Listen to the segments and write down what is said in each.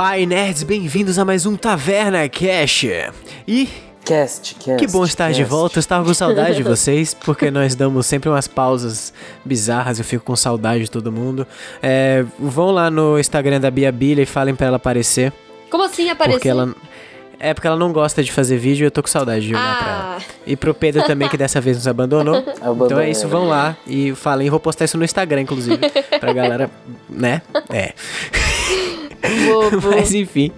Opa, e nerds, bem-vindos a mais um Taverna Cash. E Cast, cast. que bom estar de cast. volta, eu estava com saudade de vocês, porque nós damos sempre umas pausas bizarras, eu fico com saudade de todo mundo. É, vão lá no Instagram da Bia Bilha e falem pra ela aparecer, Como assim apareceu? porque ela... É porque ela não gosta de fazer vídeo e eu tô com saudade de olhar pra ela. Ah, E pro Pedro também, que dessa vez nos abandonou. Abandonou. Então é isso, vão lá e falem. Vou postar isso no Instagram, inclusive, pra galera, né? É. bobo. Mas enfim.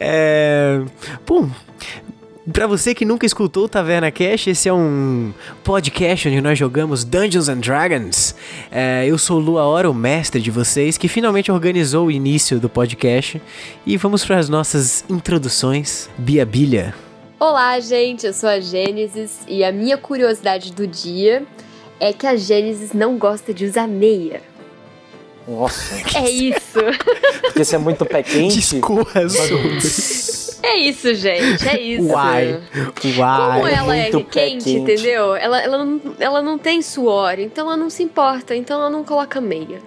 É. Pum. Pra você que nunca escutou o Taverna Cash, esse é um podcast onde nós jogamos Dungeons and Dragons. É, eu sou o Lua Hora, o mestre de vocês, que finalmente organizou o início do podcast. E vamos para as nossas introduções. Bia Bilha. Olá, gente, eu sou a Gênesis e a minha curiosidade do dia é que a Gênesis não gosta de usar meia. Nossa, É isso. porque você é muito pé quente. Discorra sobre. É isso, gente. É isso. Uai. Uai. Como ela é muito pé quente, quente. entendeu? Ela, ela, não, ela não tem suor, então ela não se importa, então ela não coloca meia.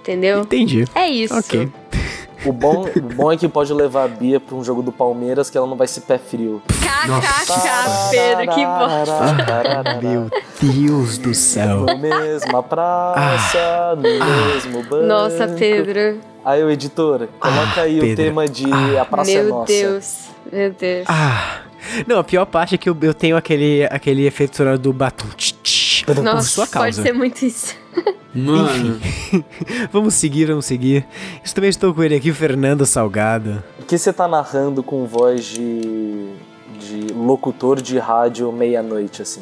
Entendeu? Entendi. É isso. Ok. O bom, o bom é que pode levar a Bia pra um jogo do Palmeiras que ela não vai se pé frio. KKK, Pedro, que bosta. Meu Deus do céu. No mesma praça, no mesmo banco. Nossa, Pedro. Aí, o editor, coloca aí o tema de A Praça é Meu Nossa. Deus. Meu Deus. Ah. Não, a pior parte é que eu, eu tenho aquele, aquele efeito sonoro do batom. tch, tch, por Nossa, sua pode causa. ser muito isso. Mano, vamos seguir, vamos seguir. Eu também estou com ele aqui, Fernando Salgado. Por que você tá narrando com voz de, de locutor de rádio meia-noite, assim?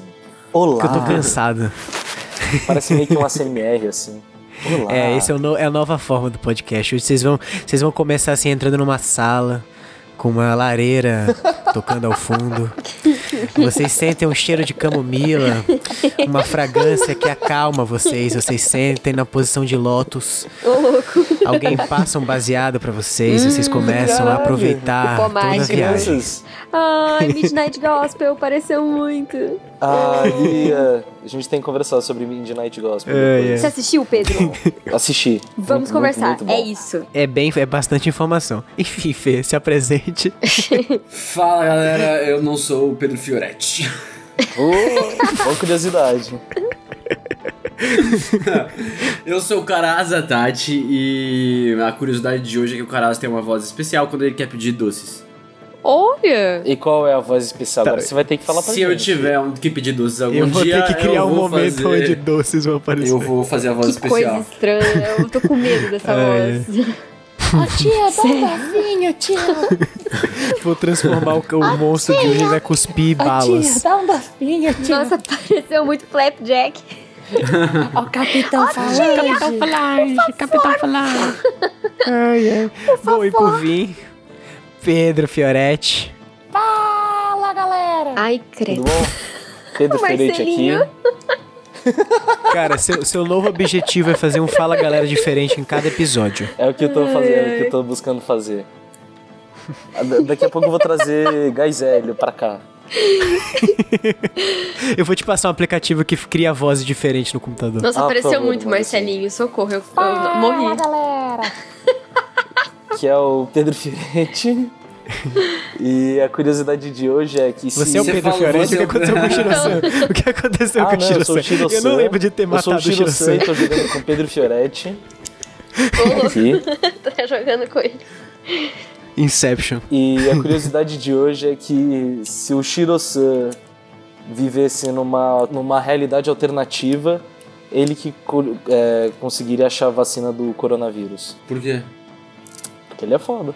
Olá. Porque eu tô cansado. Parece meio que um ASMR, assim. Olá. É, esse é, o é a nova forma do podcast. Hoje vocês vão, vocês vão começar assim entrando numa sala com uma lareira tocando ao fundo. Vocês sentem um cheiro de camomila, uma fragrância que acalma vocês. Vocês sentem na posição de lótus. Ô, louco. Alguém passa um baseado pra vocês, vocês começam a aproveitar toda a viagem. Crianças. Ai, Midnight Gospel, pareceu muito. Ah, Bia, a gente tem que conversar sobre Midnight Gospel. É, depois. Você assistiu, Pedro? Assisti. Vamos Muito, conversar. muito, muito é isso. É bem, é bastante informação. Enfim, Fê, se apresente. fala galera, eu não sou o Pedro Fioretti. Oh, boa curiosidade. Eu sou o Caraza Tati e a curiosidade de hoje é que o Caraza tem uma voz especial quando ele quer pedir doces. Olha! E qual é a voz especial? Tá. Agora você vai ter que falar pra Se gente. eu tiver um que pedir doces algum Eu vou dia, ter que criar eu um vou momento fazer... onde doces vão aparecer. Eu vou fazer a voz Que coisa especial. estranha. Eu tô com medo dessa Ai, voz. Vou transformar o, o monstro de hoje e vai cuspir balas. Dá um bafinho, tio. Nossa, pareceu muito Flapjack. Ó, o capitão falando. Capitão Falange, Capitão Falange. Ai, ai. Bom, e por fim, Pedro Fioretti. Fala, galera. Ai, credo. Pedro Ferete aqui. Cara, seu, seu novo objetivo é fazer um Fala Galera diferente em cada episódio. É o que eu tô fazendo, é o que eu tô buscando fazer. Ah, da- Daqui a pouco eu vou trazer Gás Hélio pra cá. Eu vou te passar um aplicativo que cria vozes diferentes no computador. Nossa, Ah, por pareceu favor, muito Marcelinho. Socorro, eu, eu Fala, morri. galera. Que é o Pedro Fioretti. E a curiosidade de hoje é que se... Você é o Você Pedro Fioretti, você o que o- aconteceu com o Shiro-san? O que aconteceu Ah, com o eu o Shiro-san? Eu Shiro-san. não lembro de ter Eu sou matado o o Shiro-san Shiro-san. e tô jogando com o Pedro Fioretti. Aqui. tá jogando com ele. Inception. E a curiosidade de hoje é que se o Shiro-san vivesse numa, numa realidade alternativa, ele que é, conseguiria achar a vacina do coronavírus. Por quê? Porque ele é foda.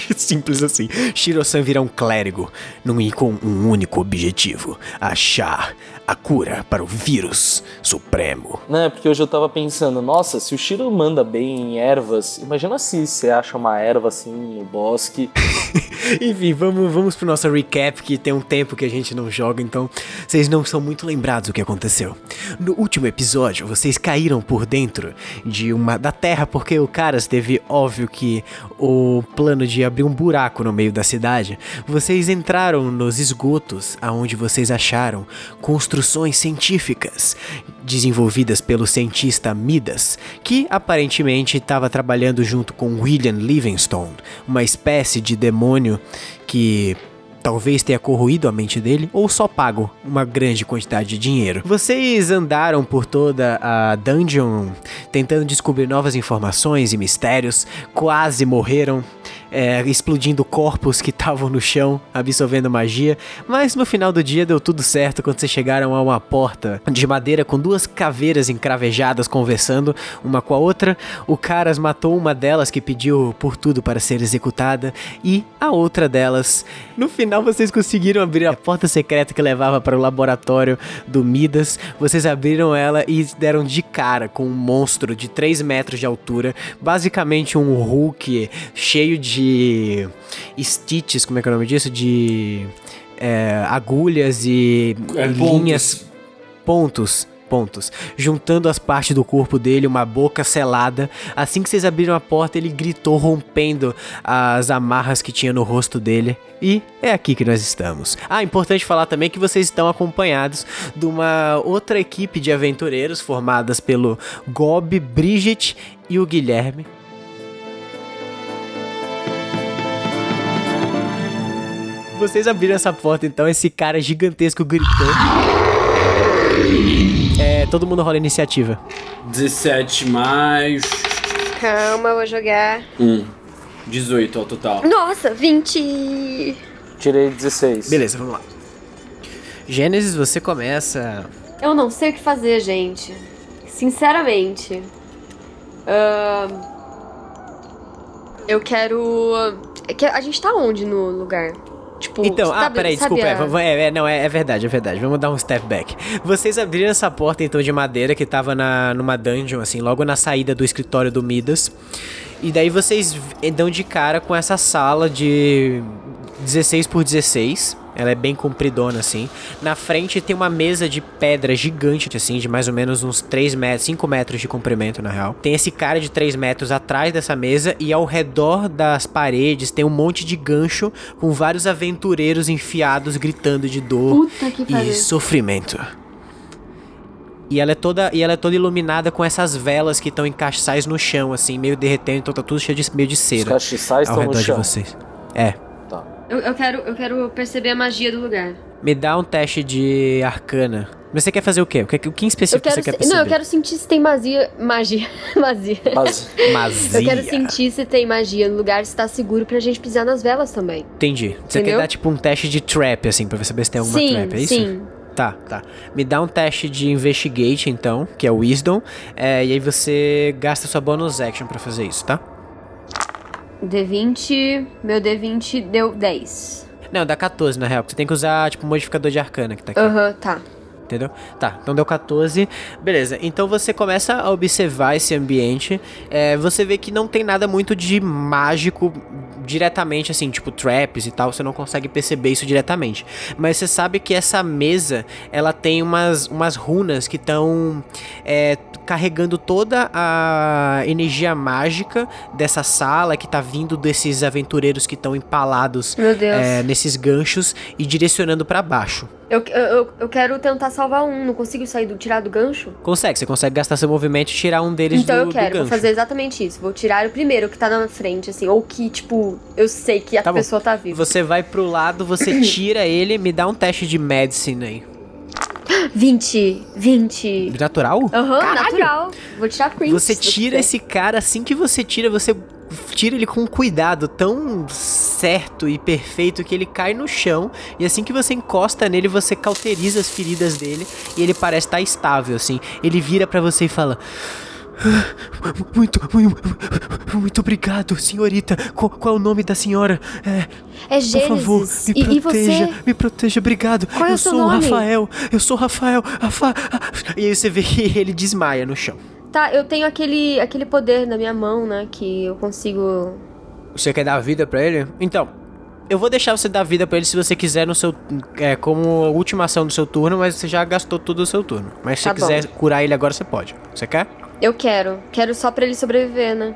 Simples assim. Shiro-san vira um clérigo num, com um único objetivo: achar a cura para o vírus supremo. Não, é porque hoje eu tava pensando, nossa, se o Shiro manda bem em ervas, imagina se você acha uma erva assim no bosque. Enfim, vamos, vamos pro nosso recap, que tem um tempo que a gente não joga, então vocês não são muito lembrados do que aconteceu. No último episódio, vocês caíram por dentro de uma da terra, porque o Caras teve, óbvio, que o plano de abrir um buraco no meio da cidade. Vocês entraram nos esgotos, aonde vocês acharam construções científicas desenvolvidas pelo cientista Midas, que aparentemente estava trabalhando junto com William Livingstone, uma espécie de demônio que talvez tenha corroído a mente dele ou só pago uma grande quantidade de dinheiro. Vocês andaram por toda a dungeon tentando descobrir novas informações e mistérios, quase morreram. É, explodindo corpos que estavam no chão, absorvendo magia, mas no final do dia deu tudo certo quando vocês chegaram a uma porta de madeira com duas caveiras encravejadas conversando uma com a outra. O Caras matou uma delas que pediu por tudo para ser executada e a outra delas. No final vocês conseguiram abrir a porta secreta que levava para o laboratório do Midas. Vocês abriram ela e deram de cara com um monstro de 3 metros de altura, basicamente um Hulk cheio de stitches, como é que é o nome disso? De é, agulhas e, É, e pontos. linhas, pontos. Pontos, juntando as partes do corpo dele, uma boca selada. Assim que vocês abriram a porta, ele gritou, rompendo as amarras que tinha no rosto dele. E é aqui que nós estamos. Ah, importante falar também que vocês estão acompanhados de uma outra equipe de aventureiros formadas pelo Gob, Bridget e o Guilherme. Vocês abriram essa porta, então esse cara gigantesco gritou. É, todo mundo rola iniciativa. 17 mais. Calma, eu vou jogar. 1. 18 ao total. Nossa, 20. Tirei 16. Beleza, vamos lá. Gênesis, você começa. Eu não sei o que fazer, gente. Sinceramente. Ahn, eu quero. é que A gente tá onde no lugar? Tipo, Então, ah, peraí, desculpa. É, é, não, é, é verdade, é verdade. Vamos dar um step back. Vocês abriram essa porta, então, de madeira que tava na, numa dungeon, assim, logo na saída do escritório do Midas. E daí vocês v- dão de cara com essa sala de 16 por 16. Ela é bem compridona, assim. Na frente tem uma mesa de pedra gigante, assim, de mais ou menos uns 3 metros, 5 metros de comprimento, na real. Tem esse cara de 3 metros atrás dessa mesa e ao redor das paredes tem um monte de gancho com vários aventureiros enfiados gritando de dor Puta que e sofrimento. E ela é toda, e ela é toda iluminada com essas velas que estão em castiçais no chão, assim, meio derretendo, então tá tudo cheio de meio de Os cera castiçais ao estão no redor de chão. vocês. É. Eu, eu quero, eu quero perceber a magia do lugar. Me dá um teste de arcana. Mas você quer fazer o quê? O que, o que em específico quero, você quer se- perceber? não, eu quero sentir se tem magia. Magia. Magia. Mas Magia. Eu quero sentir se tem magia no lugar, se tá seguro pra gente pisar nas velas também. Entendi. Você Entendeu? quer dar tipo um teste de trap, assim, pra saber se tem alguma sim, trap, é isso? sim. Tá, tá. Me dá um teste de investigate, então, que é o Wisdom. é, e aí você gasta sua bonus action pra fazer isso, tá? D20. Meu D20 deu 10. Não, dá 14 na real. porque Você tem que usar, tipo, o modificador de arcana que tá aqui. Aham, tá. Entendeu? Tá, então deu 14. Beleza, então você começa a observar esse ambiente. é, você vê que não tem nada muito de mágico diretamente, assim, tipo traps e tal. Você não consegue perceber isso diretamente. Mas você sabe que essa mesa, ela tem umas, umas runas que estão carregando toda a energia mágica dessa sala que tá vindo desses aventureiros que estão empalados é, nesses ganchos e direcionando pra baixo. Eu, eu, eu- eu quero tentar salvar um, não consigo sair do, tirar do gancho? Consegue, você consegue gastar seu movimento e tirar um deles então do, eu do quero, vou gancho. fazer exatamente isso. Vou tirar o primeiro que tá na frente, assim, ou que, tipo, eu sei que a Tá bom. pessoa tá viva. Você vai pro lado, você tira ele, me dá um teste de medicine aí. 20, 20. Natural? Aham, natural. Vou tirar print. Você tira esse cara, assim que você tira, você tira ele com cuidado, tão certo e perfeito que ele cai no chão. E assim que você encosta nele, você cauteriza as feridas dele e ele parece estar estável, assim. Ele vira pra você e fala. "Ah, Muito, muito, muito obrigado, senhorita. Qual, qual é o nome da senhora? É, É Por favor, Gênesis. me e, e proteja, você? me proteja, obrigado. Qual é eu seu sou o? Rafael, eu sou o Rafael, Rafa... E aí você vê que ele desmaia no chão. Tá, eu tenho aquele, aquele poder na minha mão, né? Que eu consigo. Você quer dar vida pra ele? Então, eu vou deixar você dar vida pra ele se você quiser no seu... É, como última ação do seu turno, mas você já gastou tudo o seu turno. Mas se Tá você quiser bom. curar ele agora, você pode. Você quer? Eu quero. Quero só pra ele sobreviver, né?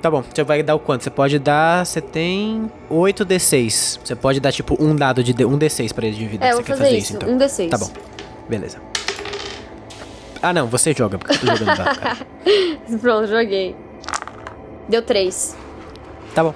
Tá bom, você vai dar o quanto? Você pode dar... Você tem 8 D6. Você pode dar, tipo, um dado de... D, um D6 pra ele de vida. É, você vou quer fazer, fazer isso. então? Um D6. Tá bom. Beleza. Ah, não, você joga, porque eu tô jogando dado, cara. Pronto, joguei. Deu três. Tá bom.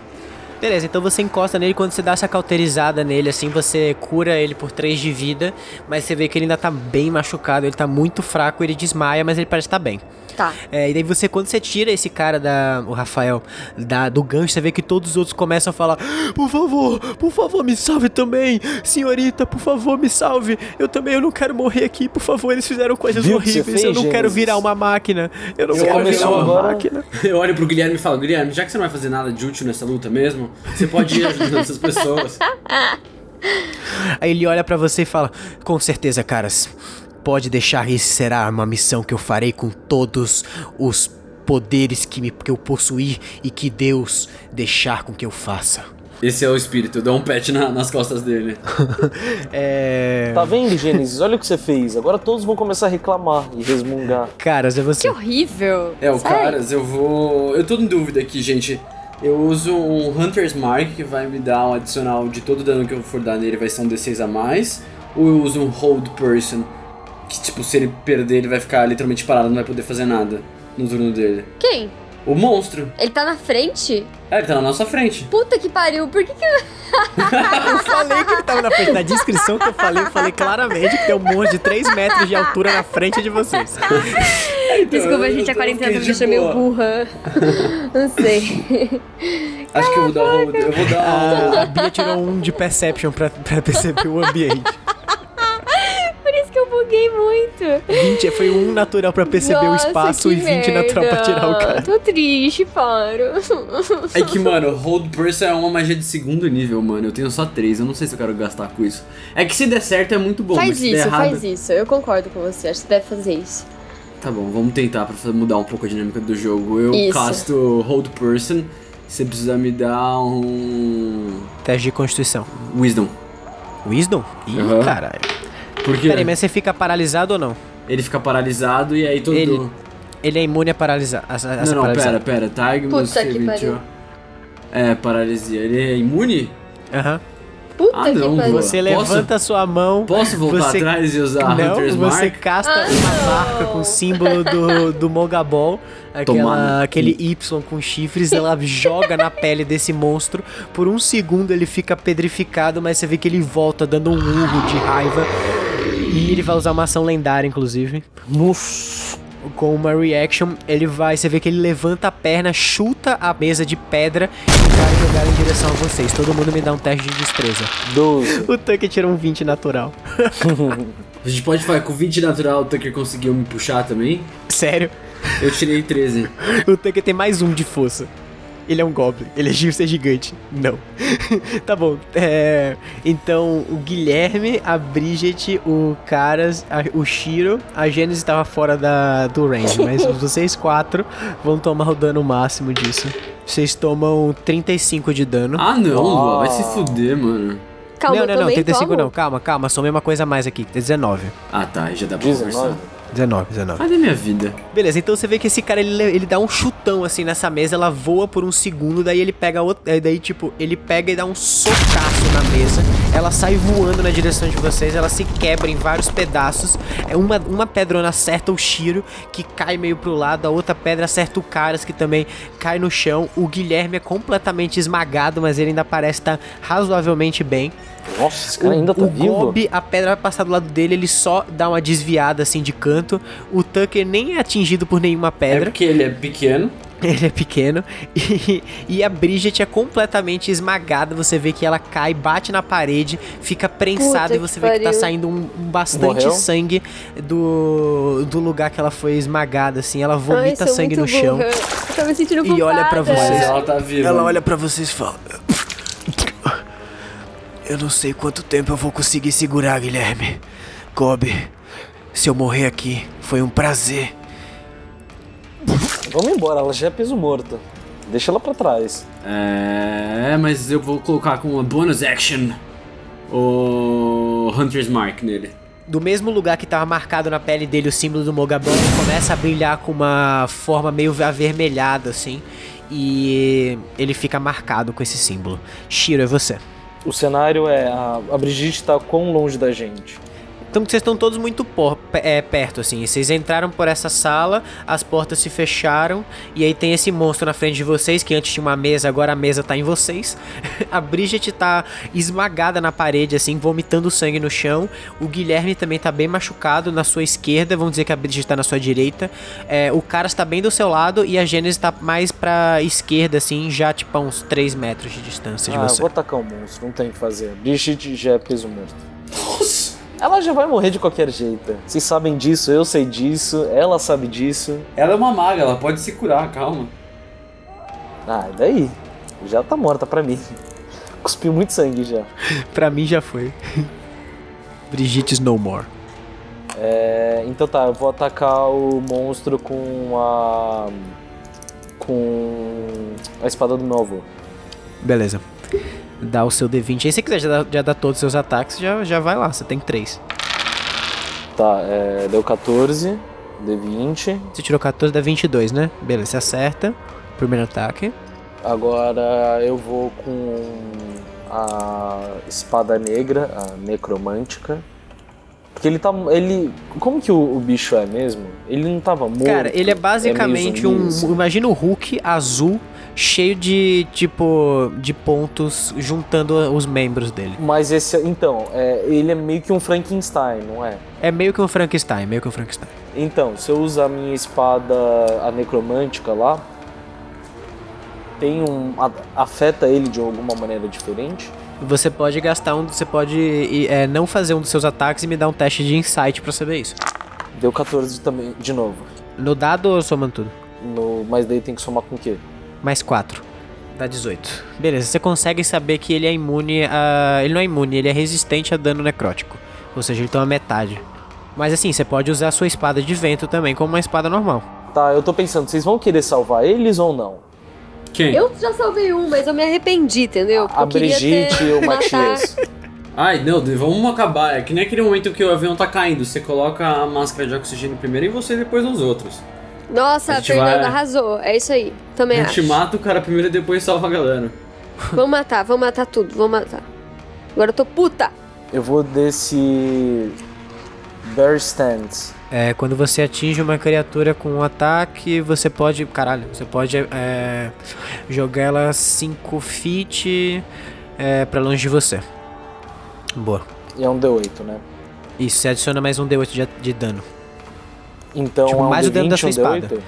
Beleza, então você encosta nele, quando você dá essa cauterizada nele, assim, você cura ele por 3 de vida, mas você vê que ele ainda tá bem machucado, ele tá muito fraco, ele desmaia, mas ele parece estar bem. Tá. É, e daí você, quando você tira esse cara da. O Rafael, da, do gancho, você vê que todos os outros começam a falar: Por favor, por favor, me salve também! Senhorita, por favor, me salve! Eu também eu não quero morrer aqui, por favor, eles fizeram coisas Viu horríveis, eu fez, não quero Gênesis? virar uma máquina. Eu não Você quero virar uma agora- máquina. Eu olho pro Guilherme e falo, Guilherme, já que você não vai fazer nada de útil nessa luta mesmo, você pode ir ajudando essas pessoas. Aí ele olha pra você e fala: Com certeza, caras. Pode deixar, isso será uma missão que eu farei com todos os poderes que, me, que eu possuir e que Deus deixar com que eu faça. Esse é o espírito, eu dou um pet na- nas costas dele. É. Tá vendo, Gênesis? Olha o que você fez. Agora todos vão começar a reclamar e resmungar. Caras, é Que você. horrível. É, o Sério? caras, eu vou. Eu tô em dúvida aqui, gente. Eu uso um Hunter's Mark, que vai me dar um adicional de todo dano que eu for dar nele, vai ser um D6 a mais. Ou eu uso um Hold Person, que tipo, se ele perder, ele vai ficar literalmente parado, não vai poder fazer nada no turno dele. Quem? O monstro. Ele tá na frente? É, ele tá na nossa frente. Puta que pariu, por que que... Eu falei que ele tava na frente. Na descrição que eu falei, eu falei claramente que tem um monstro de 3 metros de altura na frente de vocês. Desculpa, eu- gente, a quarentena me de deixa meio burra. Não sei. Acho que eu vou dar um. Eu vou dar um. A, a Bia tirou um de Perception pra, pra perceber o ambiente. Buguei muito. 20 foi um natural pra perceber o Nossa, espaço que e 20 natural pra merda. tirar o cara. Tô triste, paro. É que, mano, Hold Person é uma magia de segundo nível, mano. Eu tenho só três, eu não sei se eu quero gastar com isso. É que se der certo é muito bom, mas Faz se der isso, errado. faz isso. Eu concordo com você. Acho que você deve fazer isso. Tá bom, vamos tentar pra mudar um pouco a dinâmica do jogo. Eu Isso. casto Hold Person. Você precisa me dar um. Teste de constituição. Wisdom. Wisdom? Ih, Aham. caralho. Porque Peraí, mas você fica paralisado ou não? ele fica paralisado e aí todo. Ele- Ele é imune a paralisar. A, a, Não, não, paralisado. pera, pera. Tagmus Puta que pariu. É, paralisia. Ele é imune? Aham. Puta Ah, que não, pariu. boa. Você Posso? levanta a sua mão. Posso voltar Você- atrás e usar não, Hunter's você Mark? casta Ah, uma não. marca com o símbolo do, do Mogabol, aquela, aquele. Y com chifres, ela joga na pele desse monstro. Por um segundo ele fica pedrificado, mas você vê que ele volta dando um urro de raiva. E ele vai usar uma ação lendária, inclusive. Nossa. Com uma reaction, ele vai. Você vê que ele levanta a perna, chuta a mesa de pedra e vai jogar em direção a vocês. Todo mundo me dá um teste de destreza. 12. O Tucker tirou um 20 natural. A gente pode falar que com 20 natural o Tucker conseguiu me puxar também? Sério? Eu tirei 13. O Tucker tem mais um de força. Ele é um Goblin. Ele é gi- ser gigante. Não. tá bom. É, então, o Guilherme, a Bridget, o Caras, a- o Shiro, a Gênesis estava fora da, do range, mas vocês quatro vão tomar o dano máximo disso. Vocês tomam 35 de dano. Ah não, Lua, vai se fuder, mano. Calma, não, não, não, também 35 tomo. não. Calma, calma. Somei uma coisa a mais aqui. 19. Ah tá, já dá pra 19. conversar. 19, 19. Ai da minha vida. Beleza, então você vê que esse cara ele, ele dá um chutão assim nessa mesa, ela voa por um segundo, daí ele pega outra. eh, Daí, tipo, ele pega e dá um socaço na mesa. Ela sai voando na direção de vocês, ela se quebra em vários pedaços. É uma, uma pedrona acerta o Shiro, que cai meio pro lado, a outra pedra acerta o Caras, que também cai no chão. O Guilherme é completamente esmagado, mas ele ainda parece estar razoavelmente bem. Nossa, esse cara ainda tá o vivo. Gob, a pedra vai passar do lado dele, ele só dá uma desviada assim de canto. O Tucker nem é atingido por nenhuma É pedra, porque ele é pequeno. ele é pequeno. E, e a Bridget é completamente esmagada. Você vê que ela cai, bate na parede, fica prensada Puta e você que vê que tá pariu. saindo um, um bastante Morreu? sangue do, do lugar que ela foi esmagada, assim. Ela Ai, vomita sou sangue no chão. burra. Eu tô me sentindo E olha pra culpada. vocês. Mas ela tá viva. Ela olha pra vocês e fala: Eu não sei quanto tempo eu vou conseguir segurar, Guilherme. Gob, se eu morrer aqui, foi um prazer. Vamos embora, ela já é peso morto. Deixa ela pra trás. É, mas eu vou colocar com uma bonus action o Hunter's Mark nele. Do mesmo lugar que tava marcado na pele dele o símbolo do Mogabon, começa a brilhar com uma forma meio avermelhada, assim. E ele fica marcado com esse símbolo. Shiro, é você. O cenário é. A, a Brigitte tá quão longe da gente? Então vocês estão todos muito por- é, perto, assim. Vocês entraram por essa sala, as portas se fecharam, e aí tem esse monstro na frente de vocês, que antes tinha uma mesa, agora a mesa tá em vocês. a Bridget tá esmagada na parede, assim, vomitando sangue no chão. O Guilherme também tá bem machucado na sua esquerda, vamos dizer que a Bridget tá na sua direita. É, o cara está bem do seu lado e a Gênesis tá mais pra esquerda, assim, já tipo a uns 3 metros de distância de Ah, eu você. vou atacar o monstro, não tem o que fazer. Brigitte já é peso morto. Ela já vai morrer de qualquer jeito. Vocês sabem disso, eu sei disso, ela sabe disso. Ela é uma maga, ela pode se curar, calma. Ah, e daí? Já tá morta pra mim. Cuspiu muito sangue já. Pra mim já foi. Brigitte's no more. É, então tá, eu vou atacar o monstro com a. com a espada do meu avô. Beleza. Dá o seu D20 aí. Se você quiser já dar, já dar todos os seus ataques, já, já vai lá. Você tem 3. Tá, é, deu 14, D20. Você tirou 14, dá 22, né? Beleza, você acerta. Primeiro ataque. Agora eu vou com a espada negra, a necromântica. Porque ele tá. Ele. Como que o, o bicho é mesmo? Ele não tava morto. Cara, ele é basicamente meio um. assim. Imagina o Hulk azul, cheio de, tipo, de pontos juntando os membros dele. Mas esse. Então, é, ele é meio que um Frankenstein, não é? É meio que um Frankenstein, meio que um Frankenstein. Então, se eu usar a minha espada, a necromântica lá, tem um. afeta ele de alguma maneira diferente? Você pode gastar um. Você pode é, não fazer um dos seus ataques e me dar um teste de insight pra saber isso. Deu 14 também, de novo. No dado ou somando tudo? No, mas daí tem que somar com o quê? Mais 4. Dá 18. Beleza, você consegue saber que ele é imune a. Ele não é imune, ele é resistente a dano necrótico. Ou seja, ele toma metade. Mas assim, você pode usar a sua espada de vento também como uma espada normal. Tá, eu tô pensando, vocês vão querer salvar eles ou não? Quem? Eu já salvei um, mas eu me arrependi, entendeu? Porque A Brigitte e o Matias. Ai, não, vamos acabar. É que nem aquele momento que o avião tá caindo. Você coloca a máscara de oxigênio primeiro em você e depois nos outros. Nossa, A Fernanda vai- arrasou. É isso aí. Também A gente acho. mata o cara primeiro e depois salva a galera. Vamos matar, vamos matar tudo, vamos matar. Agora eu tô puta. Eu vou desse. Bear Stance. É, quando você atinge uma criatura com um ataque, você pode. Caralho, você pode é, jogar ela 5 feet é, pra longe de você. Boa. E é um D8, né? Isso, você adiciona mais um D8 de, de dano. Então Tipo, é mais o D20, dano da sua espada. D8?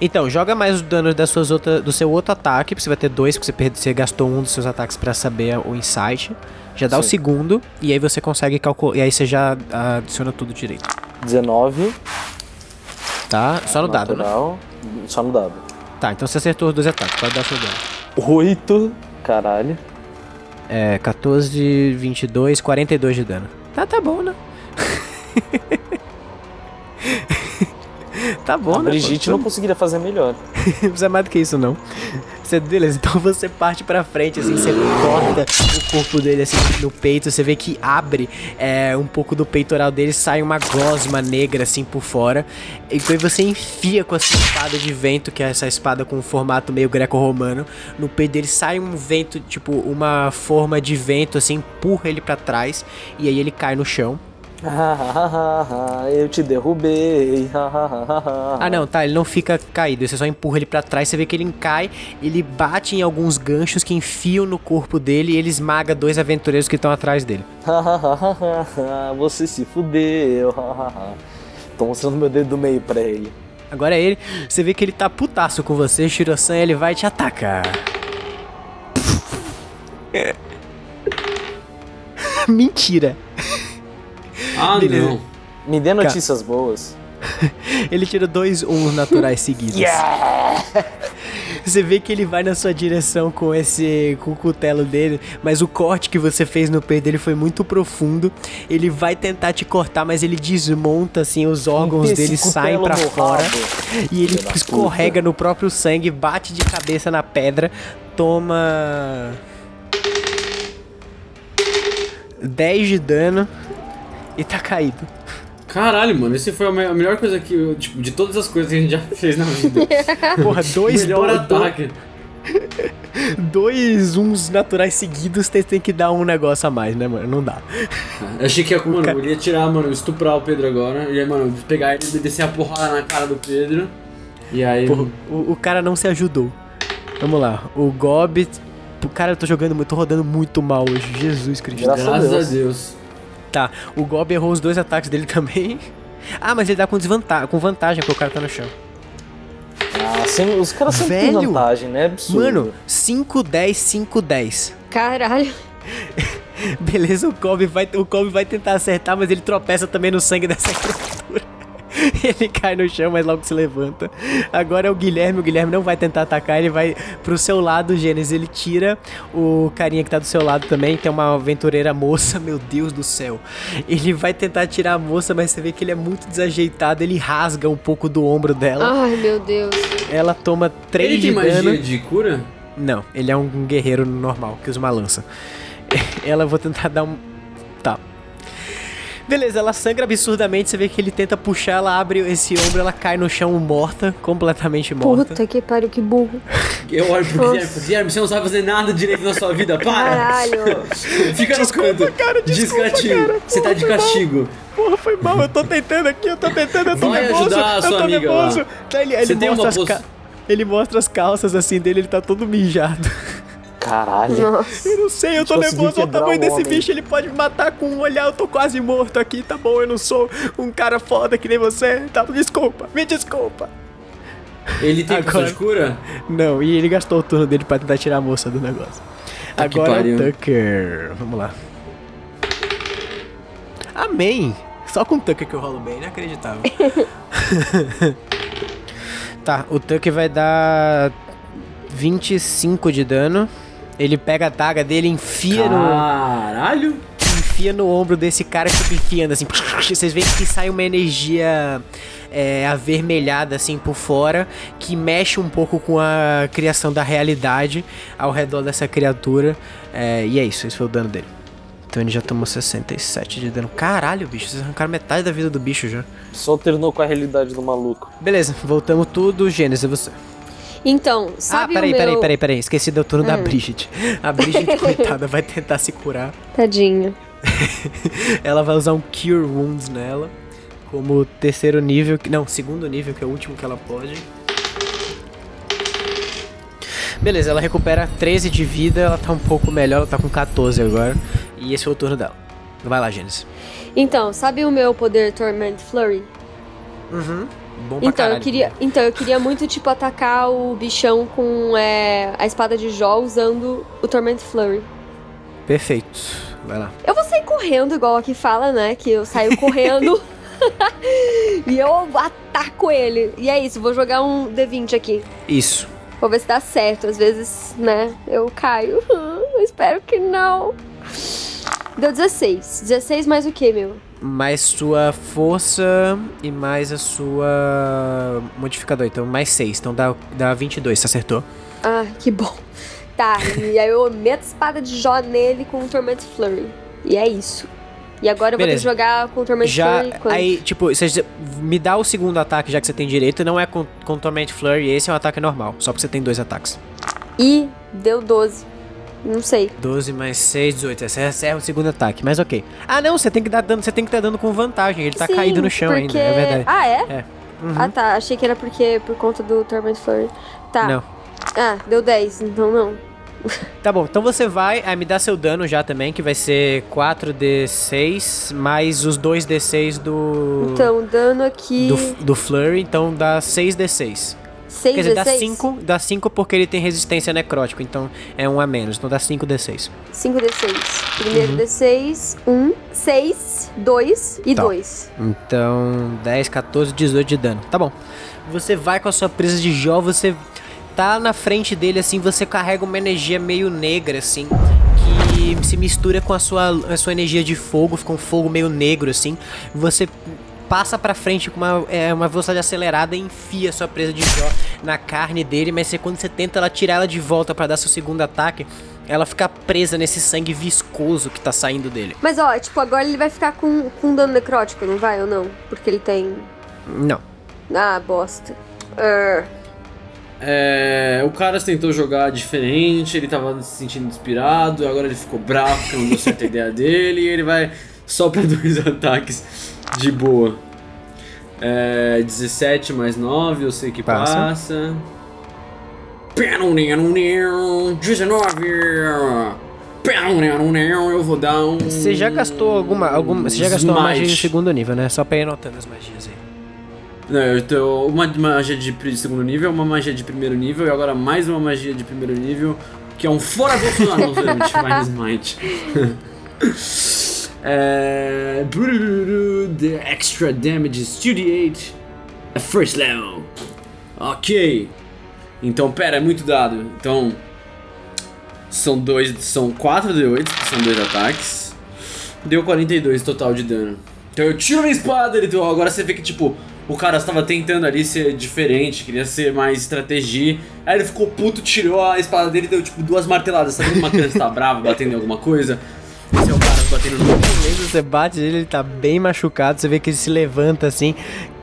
Então, joga mais o dano das suas outra, do seu outro ataque, porque você vai ter dois, porque você, perde- você gastou um dos seus ataques pra saber o insight. Já dá o Sim. segundo, e aí você consegue calcular. E aí você já adiciona tudo direito. 19. Tá? Só no dado, né? natural, Só no dado. Tá, então você acertou os dois ataques, pode dar seu dano. 8. Caralho. É, 14, 22, 42 de dano. Tá, tá bom, né? tá bom, a né? Brigitte pô? não conseguiria fazer melhor. Não precisa mais do que isso, não. Você, beleza, então você parte pra frente, assim, você corta o corpo dele, assim, no peito, você vê que abre é, um pouco do peitoral dele, sai uma gosma negra, assim, por fora. E aí você enfia com a sua espada de vento, que é essa espada com um formato meio greco-romano, no peito dele sai um vento, tipo, uma forma de vento, assim, empurra ele pra trás, e aí ele cai no chão. eu te derrubei. Ah, não, tá, ele não fica caído, você só empurra ele pra trás, você vê que ele cai, ele bate em alguns ganchos que enfiam no corpo dele e ele esmaga dois aventureiros que estão atrás dele. Você se fudeu. Tô mostrando meu dedo do meio pra ele. Agora é ele, você vê que ele tá putaço com você, Shiro-san, ele vai te atacar. Mentira. Ah, Beleza. não. Me dê notícias boas. Ele tira dois uns naturais seguidos. Você vê que ele vai na sua direção com esse com o cutelo dele, mas o corte que você fez no peito dele foi muito profundo. Ele vai tentar te cortar, mas ele desmonta assim, os órgãos Esse dele saem no fora rabo. e ele escorrega no próprio sangue, bate de cabeça na pedra, toma 10 de dano e tá caído. Caralho, mano, esse foi a me- a melhor coisa que. eu- Tipo, de todas as coisas que a gente já fez na vida. Porra, dois Melhor do- ataque. dois uns naturais seguidos, você tem que dar um negócio a mais, né, mano? Não dá. Eu achei que ia, mano, eu ia tirar, mano, estuprar o Pedro agora. E aí, mano, pegar ele e descer a porrada na cara do Pedro. E aí. Porra, o, o cara não se ajudou. Vamos lá. O Gob. O cara, eu tô jogando muito, tô rodando muito mal hoje. Jesus Cristo. Graças a Deus. Tá, o Gob errou os dois ataques dele também. Ah, mas ele dá com desvantagem, com vantagem, porque o cara tá no chão. Ah, sem- os caras sempre têm Velho, vantagem, né? Absurdo. Mano, 5, 10, 5, 10. Caralho. Beleza, o Kobe vai, o Kobe vai tentar acertar, mas ele tropeça também no sangue dessa criatura. Ele cai no chão, mas logo se levanta. Agora é o Guilherme. O Guilherme não vai tentar atacar, ele vai pro seu lado, Gênesis. Ele tira o carinha que tá do seu lado também, que é uma aventureira moça. Meu Deus do céu. Ele vai tentar tirar a moça, mas você vê que ele é muito desajeitado. Ele rasga um pouco do ombro dela. Ai, meu Deus. Ela toma 3 Ele de magia dano. de cura? Não, ele é um guerreiro normal, que usa uma lança. Ela eu vou tentar dar um. Tá. Beleza, ela sangra absurdamente. Você vê que ele tenta puxar, ela abre esse ombro, ela cai no chão morta, completamente morta. Puta que pariu, que burro. Eu olho pro Guilherme Guilherme, você não sabe fazer nada direito na sua vida, para! Caralho. Fica no canto. cara, desculpa, cara. Você tá de mal. castigo. Porra, foi mal, eu tô tentando aqui, eu tô tentando, eu tô Vai nervoso. ajudar a eu sua tô amiga nervoso. lá. Ele, ele Você tem mostra uma as Ele mostra as calças assim dele, ele tá todo mijado. Caralho. Nossa. Eu não sei, eu tô nervoso. Olha o tamanho um desse homem. bicho, ele pode me matar com um olhar. Eu tô quase morto aqui, tá bom? Eu não sou um cara foda que nem você. Tá, desculpa, me desculpa. Ele tem Agora- de cura? Não, e ele gastou o turno dele pra tentar tirar a moça do negócio. Que Agora é o Tucker. Vamos lá. Amém! Só com o Tucker que eu rolo bem, inacreditável. tá, o Tucker vai dar 25 de dano. Ele pega a daga dele, enfia no Caralho! enfia no ombro desse cara que fica enfiando assim. Vocês veem que sai uma energia é, avermelhada assim por fora, que mexe um pouco com a criação da realidade ao redor dessa criatura. É, e é isso, esse foi o dano dele. Então ele já tomou 67 de dano. Caralho, bicho, vocês arrancaram metade da vida do bicho já. Só alternou com a realidade do maluco. Beleza, voltamos tudo. Gênesis, é você. Então, sabe ah, peraí, o meu... peraí, peraí, peraí. Esqueci do turno da Bridget. A Bridget, coitada, vai tentar se curar. Tadinho. Ela vai usar um Cure Wounds nela. Como terceiro nível. Não, segundo nível, que é o último que ela pode. Beleza, ela recupera 13 de vida. Ela tá um pouco melhor, ela tá com 14 agora. E esse foi o turno dela. Vai lá, Gênesis. Então, sabe o meu poder Torment Flurry? Bom pra Então caralho. eu, queria, então, eu queria muito, tipo, atacar o bichão com é, a espada de Jó usando o Torment Flurry. Perfeito. Vai lá. Eu vou sair correndo, igual aqui fala, né? Que eu saio correndo. e eu ataco ele. E é isso, vou jogar um D20 aqui. Isso. Vou ver se dá certo. Às vezes, né, eu caio. Eu espero que não. Deu 16. 16 mais o que, meu? Mais sua força e mais a sua modificador. Então, mais 6. Então dá, dá 22, você acertou. Ah, que bom. Tá, e aí eu meto a espada de Jó nele com o Torment Flurry. E é isso. E agora eu Beleza. vou ter que jogar com o Torment Já, Flurry quando... aí, tipo, você me dá o segundo ataque já que você tem direito. Não é com, com Torment Flurry, esse é um ataque normal. Só porque você tem dois ataques. E deu 12. Não sei. 12 mais 6, 18. Esse é- esse é o segundo ataque, mas ok. Ah, não, você tem que dar dano, você tem que estar dando com vantagem. Ele tá Sim, caído no chão porque... ainda, é verdade. Ah, é? É. Uhum. Ah, tá. Achei que era porque por conta do Torment Flurry. Tá. Não. Ah, deu 10, então não. Tá bom, então você vai ah, me dá seu dano já também, que vai ser 4d6 mais os 2d6 do. Então, dano aqui. Do, do Flurry, então dá 6d6. 6 Quer dizer, dá D6? 5, dá 5 porque ele tem resistência necrótico, então é um a menos, então dá 5d6. 5 D6. Primeiro Uhum. D6, 1, 6, 2 e Tá. 2. Então, 10, 14, 18 de dano. Tá bom. Você vai com a sua presa de Jó, você tá na frente dele assim, você carrega uma energia meio negra assim, que se mistura com a sua, a sua energia de fogo, fica um fogo meio negro assim. Você passa pra frente com uma, é, uma velocidade acelerada e enfia a sua presa de Jó na carne dele, mas você, quando você tenta ela tirar ela de volta pra dar seu segundo ataque, ela fica presa nesse sangue viscoso que tá saindo dele. Mas ó, tipo, agora ele vai ficar com, com dano necrótico, não vai ou não? Porque ele tem. Não. Ah, bosta. Arr. É, o cara tentou jogar diferente, ele tava se sentindo inspirado, agora ele ficou bravo porque não deu certo a ideia dele e ele vai só pra dois ataques de boa. É, 17 mais 9, eu sei que Passa. passa. 19! Eu vou dar um. Você já gastou alguma. alguma você já gastou uma magia de smite. segundo nível, né? Só pra ir anotando as magias aí. Não, eu tô uma magia de segundo nível, uma magia de primeiro nível e agora mais uma magia de primeiro nível, que é um fora Bolsonaro no Divine Smite. é... The extra damage is 38 at first level. Ok. Então, pera, é muito dado. Então, são dois, são 4 D8, que são dois ataques. Deu 42 total de dano. Então eu tiro minha espada, ele então agora você vê que tipo, o cara estava tentando ali ser diferente, queria ser mais estratégia. Aí ele ficou puto, tirou a espada dele e deu tipo duas marteladas. Sabe quando uma criança tá brava batendo em alguma coisa? Esse é o batendo no Beleza, você bate nele, ele tá bem machucado. Você vê que ele se levanta assim,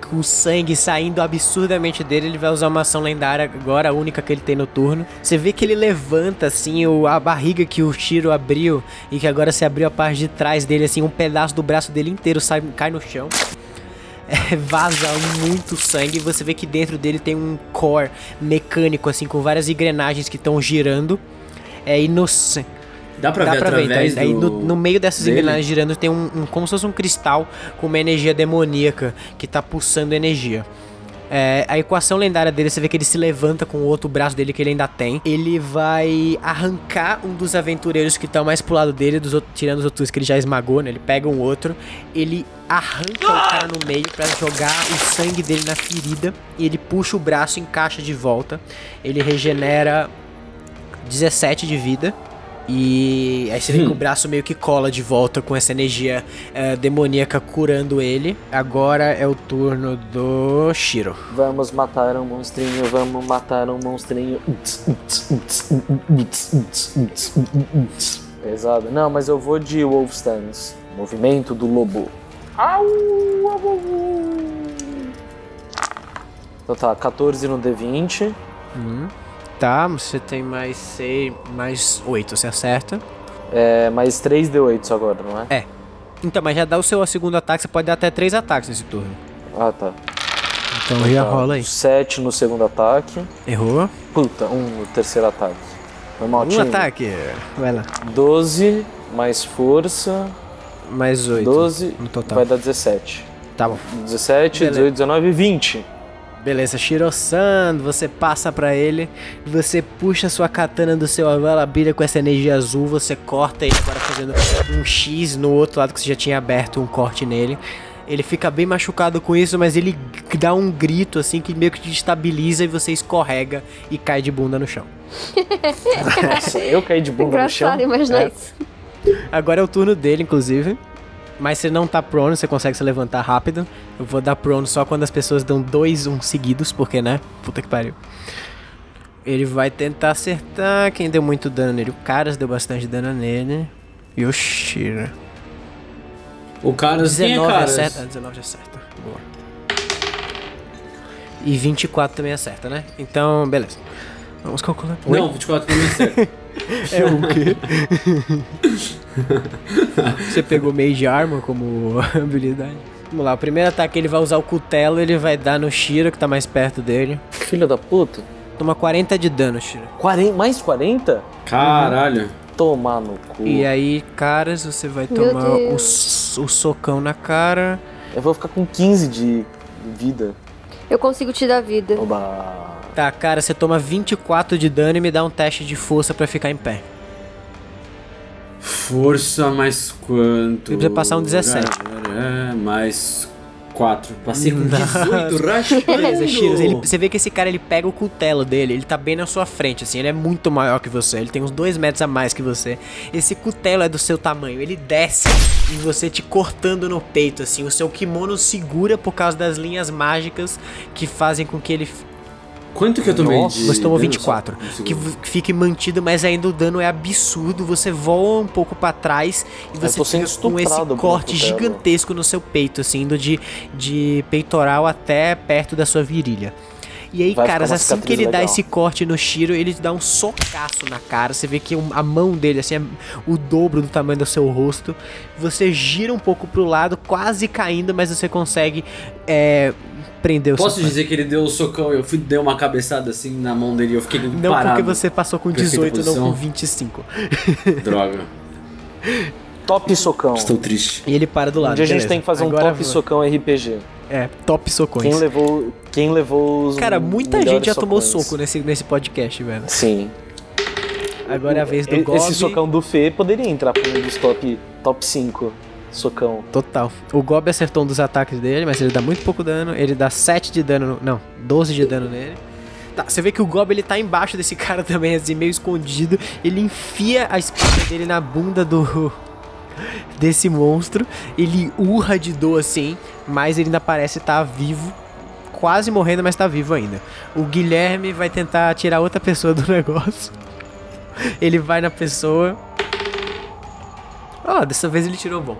com sangue saindo absurdamente dele. Ele vai usar uma ação lendária agora, a única que ele tem no turno. Você vê que ele levanta assim, o, a barriga que o tiro abriu e que agora se abriu a parte de trás dele, assim, um pedaço do braço dele inteiro sai, cai no chão. É, vaza muito sangue. Você vê que dentro dele tem um core mecânico, assim, com várias engrenagens que estão girando. É, e no, c- Dá pra Dá ver pra ver, através então. Aí do... no, no meio dessas dele? engrenagens girando tem um, um- como se fosse um cristal com uma energia demoníaca que tá pulsando energia. É, a equação lendária dele, você vê que ele se levanta com o outro braço dele que ele ainda tem. Ele vai arrancar um dos aventureiros que estão mais pro lado dele, dos outros, tirando os outros que ele já esmagou, né? Ele pega um outro, ele arranca o cara no meio pra jogar o sangue dele na ferida e ele puxa o braço e encaixa de volta. Ele regenera 17 de vida. E aí você vê que o braço meio que cola de volta com essa energia eh, demoníaca curando ele. Agora é o turno do Shiro. Vamos matar um monstrinho, vamos matar um monstrinho. Pesado. Não, mas eu vou de Wolf Stance. Movimento do lobo. Au, au, au, au. Então tá, 14 no D20. Tá, você tem mais 6, mais 8, você acerta. É, mais 3 D8 agora, não é? Então, mas já dá o seu segundo ataque, você pode dar até 3 ataques nesse turno. Ah, tá. Então já Tá, rola aí. 7 no segundo ataque. Errou. Puta, 1 no terceiro ataque. Foi mal, Um time. ataque. Vai lá. 12 mais força. Mais 8. 12 no total. vai dar 17. Tá bom. 17, Beleza. 18, 19 e 20. Beleza, Shiro-san, você passa pra ele, você puxa sua katana do seu avô, ela brilha com essa energia azul, você corta ele agora fazendo um X no outro lado que você já tinha aberto um corte nele. Ele fica bem machucado com isso, mas ele dá um grito assim que meio que te estabiliza e você escorrega e cai de bunda no chão. Nossa, eu caí de bunda no chão. Engraçado imaginar É. isso. Agora é o turno dele, inclusive. Mas você não tá prone, você consegue se levantar rápido. Eu vou dar prone só quando as pessoas dão dois um seguidos, porque, né? Puta que pariu. Ele vai tentar acertar quem deu muito dano nele. O Caras deu bastante dano nele. E o Shira. O cara, quem é 19 cara? acerta. 19 acerta. Boa. E 24 também acerta, né? Então, beleza. Vamos calcular. Não, 24 também acerta. É o quê? Você pegou Mage Armor como habilidade? Vamos lá, o primeiro ataque ele vai usar o cutelo, ele vai dar no Shiro, que tá mais perto dele. Filho da puta. Toma 40 de dano, Shiro. 40, mais 40? Caralho. Tomar no cu. E aí, caras, você vai Meu tomar o, o socão na cara. Eu vou ficar com 15 de vida. Eu consigo te dar vida. Oba. Tá, cara, você toma 24 de dano e me dá um teste de força pra ficar em pé. Força mais quanto? Você precisa passar um 17. É, mais 4. Passei com Nossa. 18, raspando. Beleza, Shiros, ele, você vê que esse cara ele pega o cutelo dele, ele tá bem na sua frente, assim, ele é muito maior que você, ele tem uns dois metros a mais que você. Esse cutelo é do seu tamanho, ele desce em você te cortando no peito, assim, o seu kimono segura por causa das linhas mágicas que fazem com que ele Quanto que eu tomei Nossa, de você tomou dano? 24. Só um Que v- fique mantido, mas ainda o dano é absurdo. Você voa um pouco pra trás e você fica com esse um corte gigantesco no seu peito, assim, indo de, de peitoral até perto da sua virilha. E aí, Vai caras, assim que ele cicatriz dá legal. esse corte no Shiro, ele dá um socaço na cara. Você vê que um- a mão dele, assim, é o dobro do tamanho do seu rosto. Você gira um pouco pro lado, quase caindo, mas você consegue é, prender o Posso seu dizer que ele deu um socão e eu fui dei uma cabeçada assim na mão dele e eu fiquei Não parado. porque você passou com Perfeita 18, não com 25. Droga. Top socão. Estou triste. E ele para do lado. Um dia a gente tem que fazer um Agora top vai. socão RPG. É, top socões. Quem levou, quem levou os Cara, muita gente já tomou socões? soco nesse, nesse podcast, velho. Sim. Agora é a vez do Gob. Esse socão do Fê poderia entrar pra um dos top, top 5 socão. Total. O Gob acertou um dos ataques dele, mas ele dá muito pouco dano. Ele dá 7 de dano. No... Não, 12 de dano nele. Tá, você vê que o Gob ele tá embaixo desse cara também, assim, meio escondido. Ele enfia a espada dele na bunda do. desse monstro. Ele urra de dor assim, mas ele ainda parece estar vivo. Quase morrendo, mas tá vivo ainda. O Guilherme vai tentar tirar outra pessoa do negócio. Ele vai na pessoa. Ó, dessa vez ele tirou bom.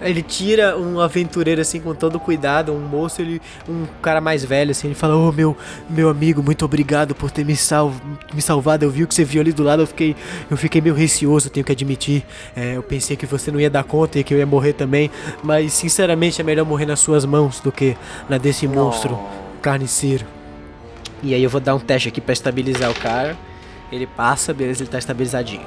Ele tira um aventureiro assim com todo cuidado, um moço, ele, um cara mais velho assim, ele fala: "Ô meu, meu amigo, muito obrigado por ter me, sal, me salvado. Eu vi o que você viu ali do lado, eu fiquei, eu fiquei meio receoso, tenho que admitir. É, eu pensei que você não ia dar conta e que eu ia morrer também, mas sinceramente é melhor morrer nas suas mãos do que na desse monstro carniceiro." E aí eu vou dar um teste aqui pra estabilizar o cara. Ele passa, beleza, ele tá estabilizadinho.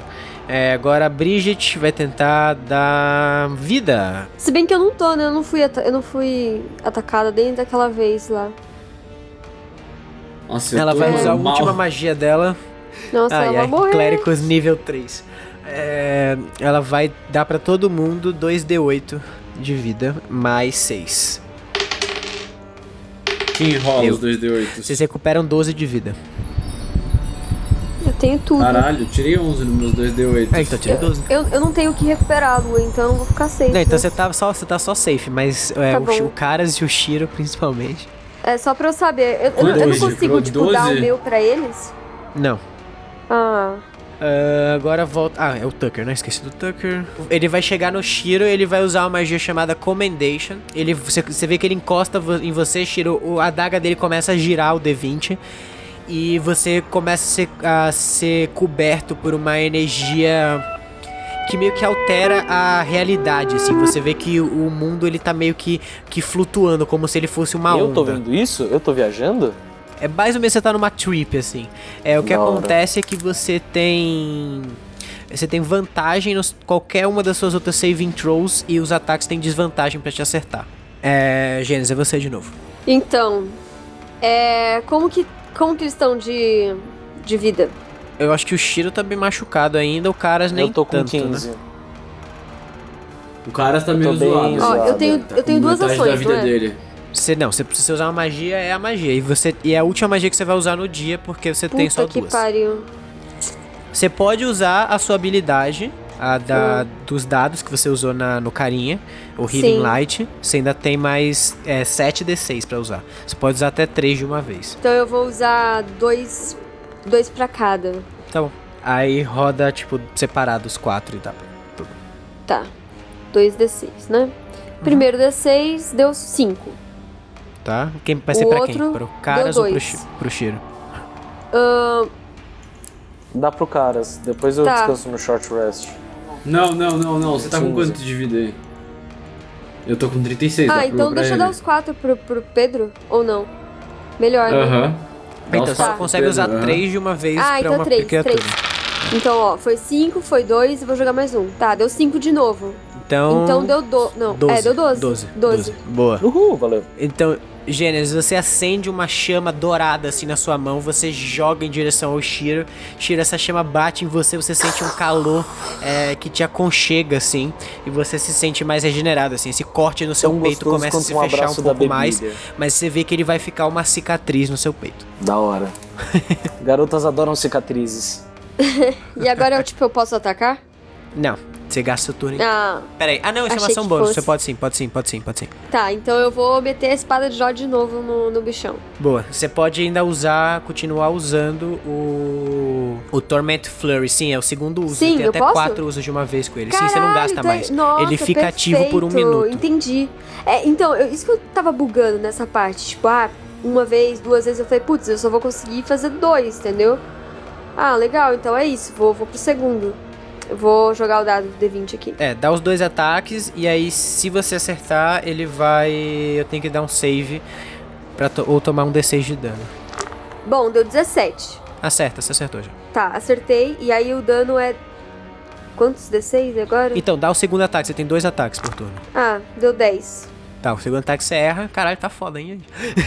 É, agora a Bridget vai tentar dar vida. Se bem que eu não tô, né? Eu não fui, eu não fui atacada desde daquela vez lá. Nossa, eu Ela tô vai usar a mal. última magia dela. Nossa, Ai, ela vai ai, morrer. Clérigos nível 3. É, ela vai dar pra todo mundo 2d8 de vida, mais 6. Quem enrola Eu. os 2D8? Vocês recuperam 12 de vida. Eu tenho tudo. Caralho, eu tirei 11 nos meus 2D8. É, então tira 12. Eu, eu não tenho o que recuperar, Lu, então eu não vou ficar safe. Não, então né? você tá só, você tá só safe, mas é, Tá o, o Caras e o Shiro principalmente. É só pra eu saber. Eu, eu, eu não 12, consigo, pro tipo, dar o 12. meu pra eles? Não. Ah. Ah, agora volta. Ah, é o Tucker, né? Esqueci do Tucker. Ele vai chegar no Shiro, ele vai usar uma magia chamada Commendation. Ele, você, você vê que ele encosta em você, Shiro, o- a adaga dele começa a girar o D20. E você começa a ser, a ser coberto por uma energia que meio que altera a realidade, assim. Você vê que o, mundo ele tá meio que, que flutuando, como se ele fosse uma eu onda. tô vendo isso? Eu tô viajando? É mais ou menos você tá numa trip, assim. É, o que acontece é que você tem. Você tem vantagem nos qualquer uma das suas outras saving throws e os ataques têm desvantagem pra te acertar. É. Gênesis, é você de novo. Então, é. Como que. Como que estão de. de vida? Eu acho que o Shiro tá bem machucado ainda, o Caras nem eu tô com tanto, 15. né? O cara tá Eu meio zoado. Ó, eu tenho, Tá eu tenho duas metade da ações, vida não é? dele. Você não, você precisa usar uma magia, é a magia. E, você, e é a última magia que você vai usar no dia, porque você tem só Puta que duas. pariu. Você pode usar a sua habilidade, a da, Hum. dos dados que você usou na, no carinha, o Healing Sim. Light. Você ainda tem mais é, 7d6 pra usar. Você pode usar até 3 de uma vez. Então eu vou usar dois. dois pra cada. Tá bom. Aí roda, tipo, separado os quatro e tá. Tá. Dois D6, né? Uhum. Primeiro D6 deu 5. Tá? Quem vai ser O pra quem? outro Pro Caras ou pro, pro Shiro? Dá pro caras. Depois eu Tá. descanso no short rest. Não, não, não, não. Você tá com 15. quanto de vida aí? Eu tô com 36, dá Ah, então deixa eu dar os quatro pro, pro Pedro? Ou não? Melhor, né? Aham. Dá Então você só quatro consegue usar Pedro, aham. 3 de uma vez Ah, pra então uma três, criatura. três. Então, ó, foi 5, foi 2 e vou jogar mais um. Tá, deu 5 de novo. Então. Então deu do... Não, 12. é, deu 12. 12. 12. Boa. Uhul, valeu. Então, Gênesis, você acende uma chama dourada assim na sua mão, você joga em direção ao Shiro. Shiro, essa chama bate em você, você sente um calor é, que te aconchega assim, e você se sente mais regenerado assim. Esse corte no seu Tão peito começa a se um fechar um pouco mais, mas você vê que ele vai ficar uma cicatriz no seu peito. Da hora. Garotas adoram cicatrizes. E agora eu, tipo, eu posso atacar? Não, você gasta seu turno. Ah, Peraí, ah não, isso é ação bônus. Você pode sim, pode sim, pode sim, pode sim. tá. Então eu vou meter a espada de Jó de novo no, no bichão. Boa. Você pode ainda usar, continuar usando o. O Torment Flurry. Sim, é o segundo uso. Sim, Tem até posso? quatro usos de uma vez com ele. Sim, você não Caralho, gasta então- mais. Nossa, ele fica ativo por um perfeito, minuto. Entendi. É, então, eu- isso que eu tava bugando nessa parte. Tipo, ah, uma vez, duas vezes, eu falei, putz, eu só vou conseguir fazer dois, entendeu? Ah, legal, então é isso, vou, vou pro segundo. Eu vou jogar o dado do D20 aqui. É, dá os dois ataques e aí se você acertar, ele vai. Eu tenho que dar um save pra to- ou tomar um D6 de dano. Bom, deu 17. Acerta, você acertou já. Tá, acertei, e aí o dano é. Quantos D6 agora? Então, dá o segundo ataque, você tem dois ataques por turno. Ah, deu 10. Tá, o segundo ataque você erra. Caralho, tá foda, hein?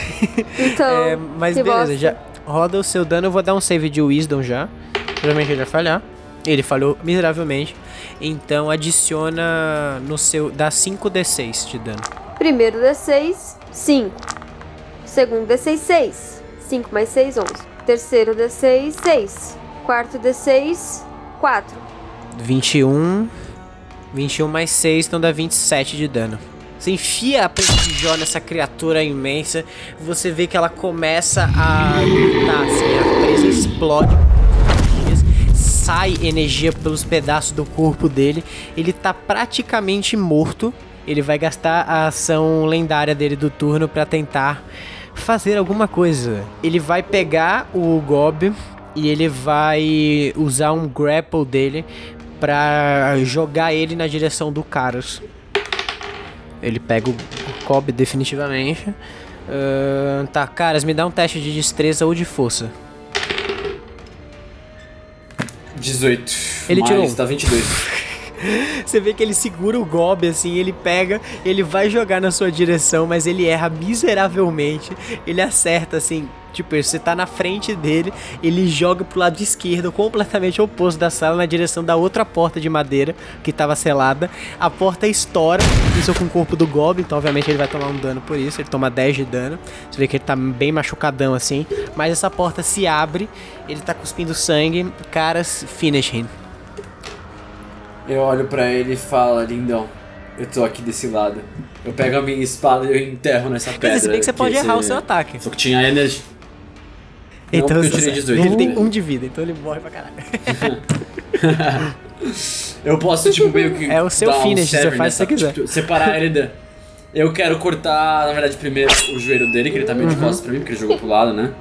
Então. É, mas beleza, bosta. já roda o seu dano, eu vou dar um save de Wisdom já. Provavelmente ele vai falhar. Ele falhou miseravelmente. Então adiciona no seu. dá 5d6 de dano. Primeiro D6, 5. Segundo D6, 6. 5 mais 6, 11. Terceiro D6, 6. Quarto D6, 4. 21. 21 mais 6, então dá 27 de dano. Você enfia a prestigió nessa criatura imensa. Você vê que ela começa a gritar assim, a presa explode. Sai energia pelos pedaços do corpo dele. Ele tá praticamente morto. Ele vai gastar a ação lendária dele do turno pra tentar fazer alguma coisa. Ele vai pegar o Gob e ele vai usar um grapple dele pra jogar ele na direção do Caros. Ele pega o Gob definitivamente. Ahn, tá, Caras, me dá um teste de destreza ou de força. 18. Ele mais, tirou um. Tá 22. Você vê que ele segura o Gob assim, ele pega, ele vai jogar na sua direção, mas ele erra miseravelmente. Ele acerta assim, tipo, você tá na frente dele, ele joga pro lado esquerdo, completamente oposto da sala, na direção da outra porta de madeira que tava selada. A porta estoura, isso com o corpo do Gob, então obviamente ele vai tomar um dano por isso, ele toma 10 de dano. Você vê que ele tá bem machucadão assim, mas essa porta se abre, ele tá cuspindo sangue, caras, finish him. Eu olho pra ele e falo, lindão, eu tô aqui desse lado. Eu pego a minha espada e eu enterro nessa pedra. dizer, se bem que você pode esse- errar o seu ataque. Só que tinha energia. Não, Então, porque eu tirei você- 18. ele tem um de vida, então ele morre pra caralho. Eu posso, tipo, meio que. É o seu dar um finish, você faz se você quiser. tipo, separar ele da. Eu quero cortar, na verdade, primeiro o joelho dele, que ele tá meio Uhum. de costas pra mim, porque ele jogou pro lado, né?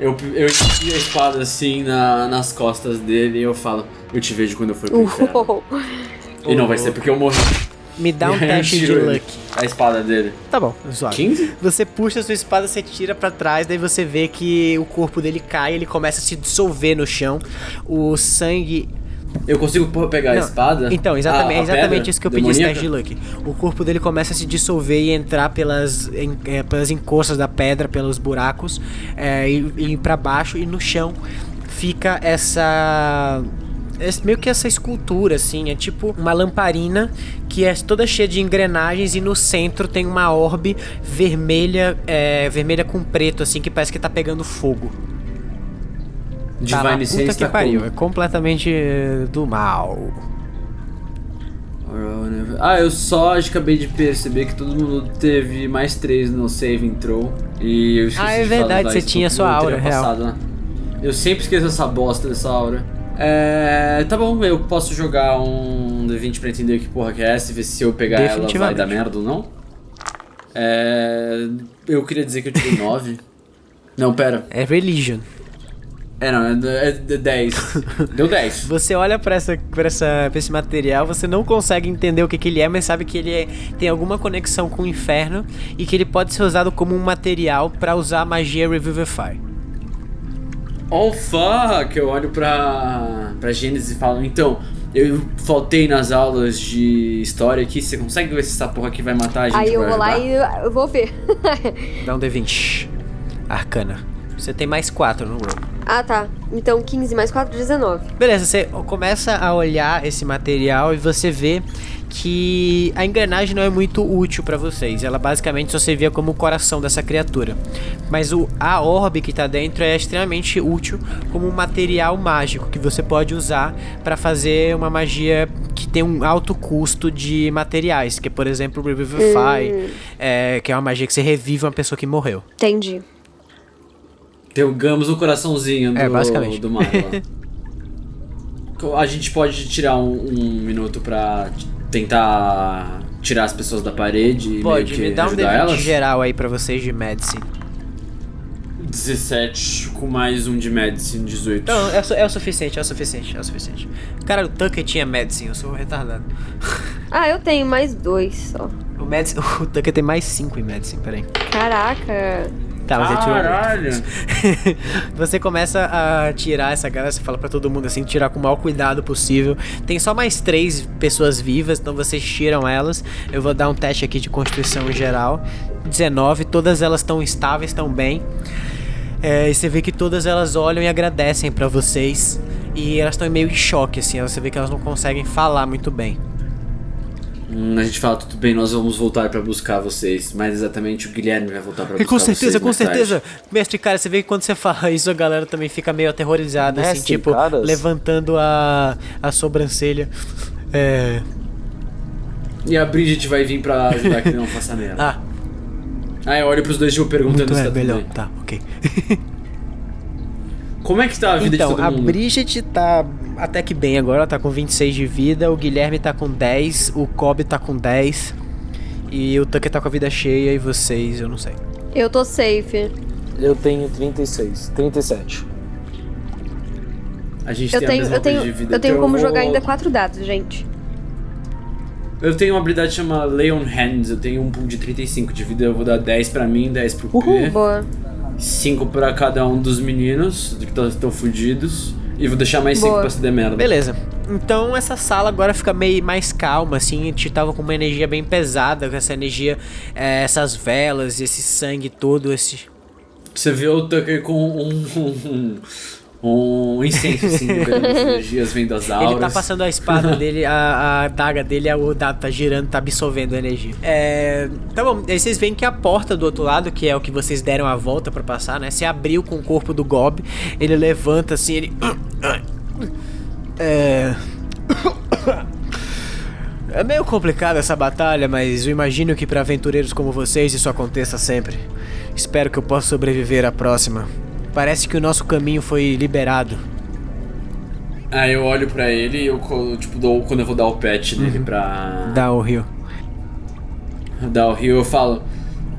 Eu, eu enfio a espada assim na- nas costas dele e eu falo, eu te vejo quando eu for pro inferno. Uou. E não vai ser porque eu morri. Me dá um teste de luck. A espada dele. Tá bom, suave. 15? Você puxa a sua espada, você tira pra trás, daí você vê que o corpo dele cai, ele começa a se dissolver no chão. O sangue. Eu consigo pegar a Não, espada? Então, exatamente, A- a é exatamente isso que eu pedi esse demoníaca? teste de luck. O corpo dele começa a se dissolver e entrar pelas, en- é, pelas encostas da pedra, pelos buracos, é, e, e ir pra baixo, e no chão fica essa. Esse- meio que essa escultura, assim, é tipo uma lamparina que é toda cheia de engrenagens e no centro tem uma orbe vermelha, é, vermelha com preto, assim, que parece que tá pegando fogo. Tá na Divine puta Sense que tá pariu, como? é completamente eh, do mal. Ah, eu só acabei de perceber que todo mundo teve mais 3 no saving throw. E eu esqueci Ah, é de verdade, você tinha sua aura, real. passado, né? Eu sempre esqueço essa bosta dessa aura. É. Tá bom, eu posso jogar um D20 pra entender que porra que é essa e ver se eu pegar ela vai dar merda ou não. É. Eu queria dizer que eu tirei 9. Não, pera. É religion. É, não, é, é 10. Deu 10. Você olha pra, essa, pra, essa, pra esse material, você não consegue entender o que, que ele é, mas sabe que ele é- tem alguma conexão com o inferno e que ele pode ser usado como um material pra usar a magia Revivify. Oh fuck! Eu olho pra, pra Gênesis e falo, então, eu faltei nas aulas de história aqui, você consegue ver se essa porra aqui vai matar a gente? Aí eu vou lá ajudar?" e eu vou ver. Dá um D20. Arcana. Você tem mais 4 no roll. ah, tá. Então 15 mais 4, 19. Beleza, você começa a olhar esse material e você vê que a engrenagem não é muito útil pra vocês. Ela basicamente só servia como o coração dessa criatura. Mas o, a orbe que tá dentro é extremamente útil como um material mágico que você pode usar pra fazer uma magia que tem um alto custo de materiais, que é, por exemplo, o Revivify, é, que é uma magia que você revive uma pessoa que morreu. Entendi. Pegamos o coraçãozinho do, É, basicamente. do Mario. A gente pode tirar um, um minuto pra tentar tirar as pessoas da parede e Pode, meio que me dá um ajudar D20 elas? geral aí pra vocês de Medicine. 17 com mais um de medicine, 18. Então, é, é o suficiente, é o suficiente, é o suficiente. Cara, o Tucker tinha medicine, eu sou retardado. Ah, eu tenho mais dois só. O, medicine, o Tucker tem mais 5 em medicine, peraí. Caraca. Tá, mas ele tirou. Caralho! você começa a tirar essa galera, você fala pra todo mundo assim, tirar com o maior cuidado possível. Tem só mais três pessoas vivas, então vocês tiram elas. Eu vou dar um teste aqui de constituição geral. 19, todas elas estão estáveis, estão bem. É, e você vê que todas elas olham e agradecem pra vocês. E elas estão meio em choque, assim. Você vê que elas não conseguem falar muito bem. Hum, a gente fala, tudo bem, nós vamos voltar pra buscar vocês. Mas exatamente o Guilherme vai voltar pra buscar com certeza, vocês com mais tarde. certeza. Mestre, cara, você vê que quando você fala isso, a galera também fica meio aterrorizada, assim, Mestre, tipo, caras. levantando a, a sobrancelha. É. E a Bridget vai vir pra ajudar que não faça merda. Ah, Aí eu olho pros dois tipo perguntando muito se é, tá tudo melhor. bem. Tá, ok. Como é que tá a vida então, de todo a mundo? Bridget tá até que bem agora, ela tá com 26 de vida, o Guilherme tá com 10, o Cobb tá com 10. E o Tucker tá com a vida cheia e vocês, eu não sei. Eu tô safe. Eu tenho 36, 37. A gente Eu tem a tenho, mesma eu tenho, de vida. eu tenho então como vou- jogar ainda quatro dados, gente. Eu tenho uma habilidade que chama Lay on Hands. Eu tenho um pool de 35 de vida. Eu vou dar 10 pra mim, 10 pro P. Boa. 5 pra cada um dos meninos que estão fudidos. E vou deixar mais 5 Boa. pra se der merda. Beleza. Então essa sala agora fica meio mais calma, assim. A gente tava com uma energia bem pesada, com essa energia, é, essas velas, esse sangue todo, esse. Você vê o Tucker com um, um, um incenso assim, as energias vem das auras. Ele tá passando a espada dele, a, a adaga dele, o dado tá girando, tá absorvendo a energia. É. Tá bom, aí vocês veem que a porta do outro lado, que é o que vocês deram a volta pra passar, né? Se abriu com o corpo do Gob. Ele levanta assim, ele. É. É meio complicada essa batalha, mas eu imagino que para aventureiros como vocês isso aconteça sempre. Espero que eu possa sobreviver à próxima. Parece que o nosso caminho foi liberado. Aí eu olho pra ele e eu tipo, dou, quando eu vou dar o pet dele Uhum. pra Dá o rio. dar o rio, eu falo.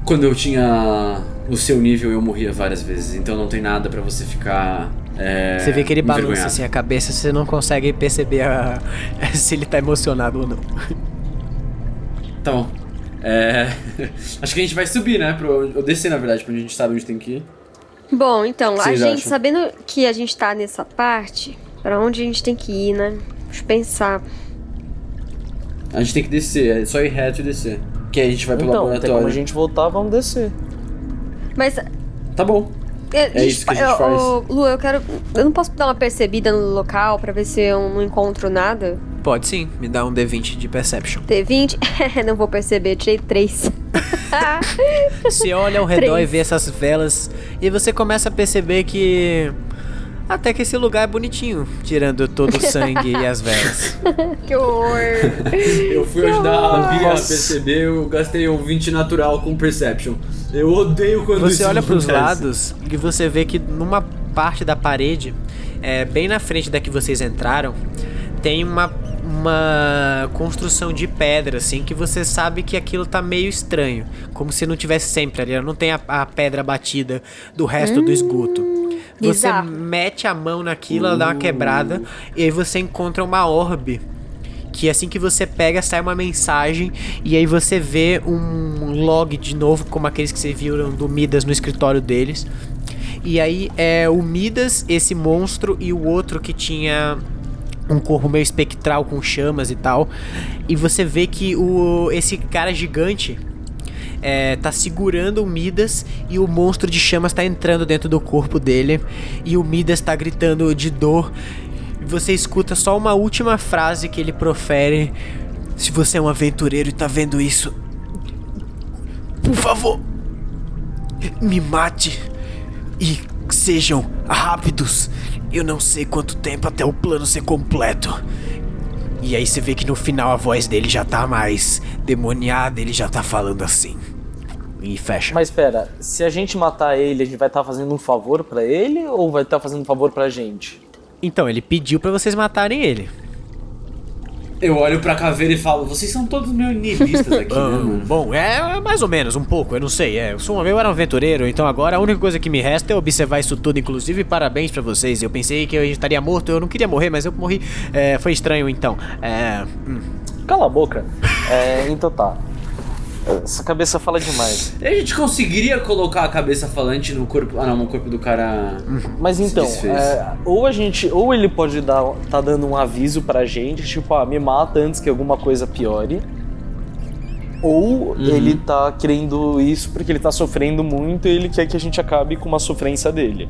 Quando eu tinha o seu nível, eu morria várias vezes. Então não tem nada pra você ficar. É, Você vê que ele balança assim a cabeça, você não consegue perceber a- se ele tá emocionado ou não. Tá bom. É. Acho que a gente vai subir, né? Pro... Eu descer, na verdade, pra onde a gente sabe onde tem que ir. Bom, então, a gente, acham? sabendo que a gente tá nessa parte, pra onde a gente tem que ir, né? Deixa eu pensar. A gente tem que descer, é só ir reto e descer. Que aí a gente vai pro Então, tem laboratório. como a gente voltar, vamos descer. Mas. Tá bom. É, isso que a gente eu, faz. ô, Lu, eu quero. Eu não posso dar uma percebida no local pra ver se eu não encontro nada? Pode sim, me dá um D20 de Perception. T20? não vou perceber, tirei 3. Você olha ao redor Três. e vê essas velas e você começa a perceber que até que esse lugar é bonitinho, tirando todo o sangue e as velas. que horror! Eu fui ajudar a Bia a perceber, eu gastei um 20 natural com Perception. Eu odeio quando Você isso olha pros acontece. lados e você vê que numa parte da parede, é, bem na frente da que vocês entraram, tem uma, uma construção de pedra, assim, que você sabe que aquilo tá meio estranho. Como se não tivesse sempre ali. Não tem a, a pedra batida do resto do esgoto. Você bizarro. mete a mão naquilo, ela dá uma quebrada, e aí você encontra uma orbe que assim que você pega sai uma mensagem e aí você vê um log de novo como aqueles que você viram do Midas no escritório deles. E aí é o Midas, esse monstro e o outro que tinha um corpo meio espectral com chamas e tal. E você vê que o esse cara gigante é, tá segurando o Midas e o monstro de chamas tá entrando dentro do corpo dele e o Midas tá gritando de dor. E você escuta só uma última frase que ele profere. Se você é um aventureiro e tá vendo isso, por favor, me mate e sejam rápidos. Eu não sei quanto tempo até o plano ser completo. E aí você vê que no final a voz dele já tá mais demoniada, ele já tá falando assim. E fecha. Mas espera, se a gente matar ele, a gente vai estar fazendo um favor pra ele ou vai estar fazendo um favor pra gente? Então, ele pediu pra vocês matarem ele. Eu olho pra caveira e falo, vocês são todos meio nihilistas aqui, né, Ah, mano? bom, é mais ou menos, um pouco, eu não sei. É, eu, sou, um- eu era um aventureiro, então agora a única coisa que me resta é observar isso tudo. Inclusive, parabéns pra vocês. Eu pensei que eu estaria morto, eu não queria morrer, mas eu morri. É, foi estranho então. É, hum. Cala a boca. É, então tá. Essa cabeça fala demais. E a gente conseguiria colocar a cabeça falante no corpo. Ah, não, no corpo do cara. Mas então, é, ou a gente, ou ele pode dar, tá dando um aviso pra gente, tipo, ah, me mata antes que alguma coisa piore. Ou Uhum. ele tá querendo isso porque ele tá sofrendo muito e ele quer que a gente acabe com uma sofrência dele.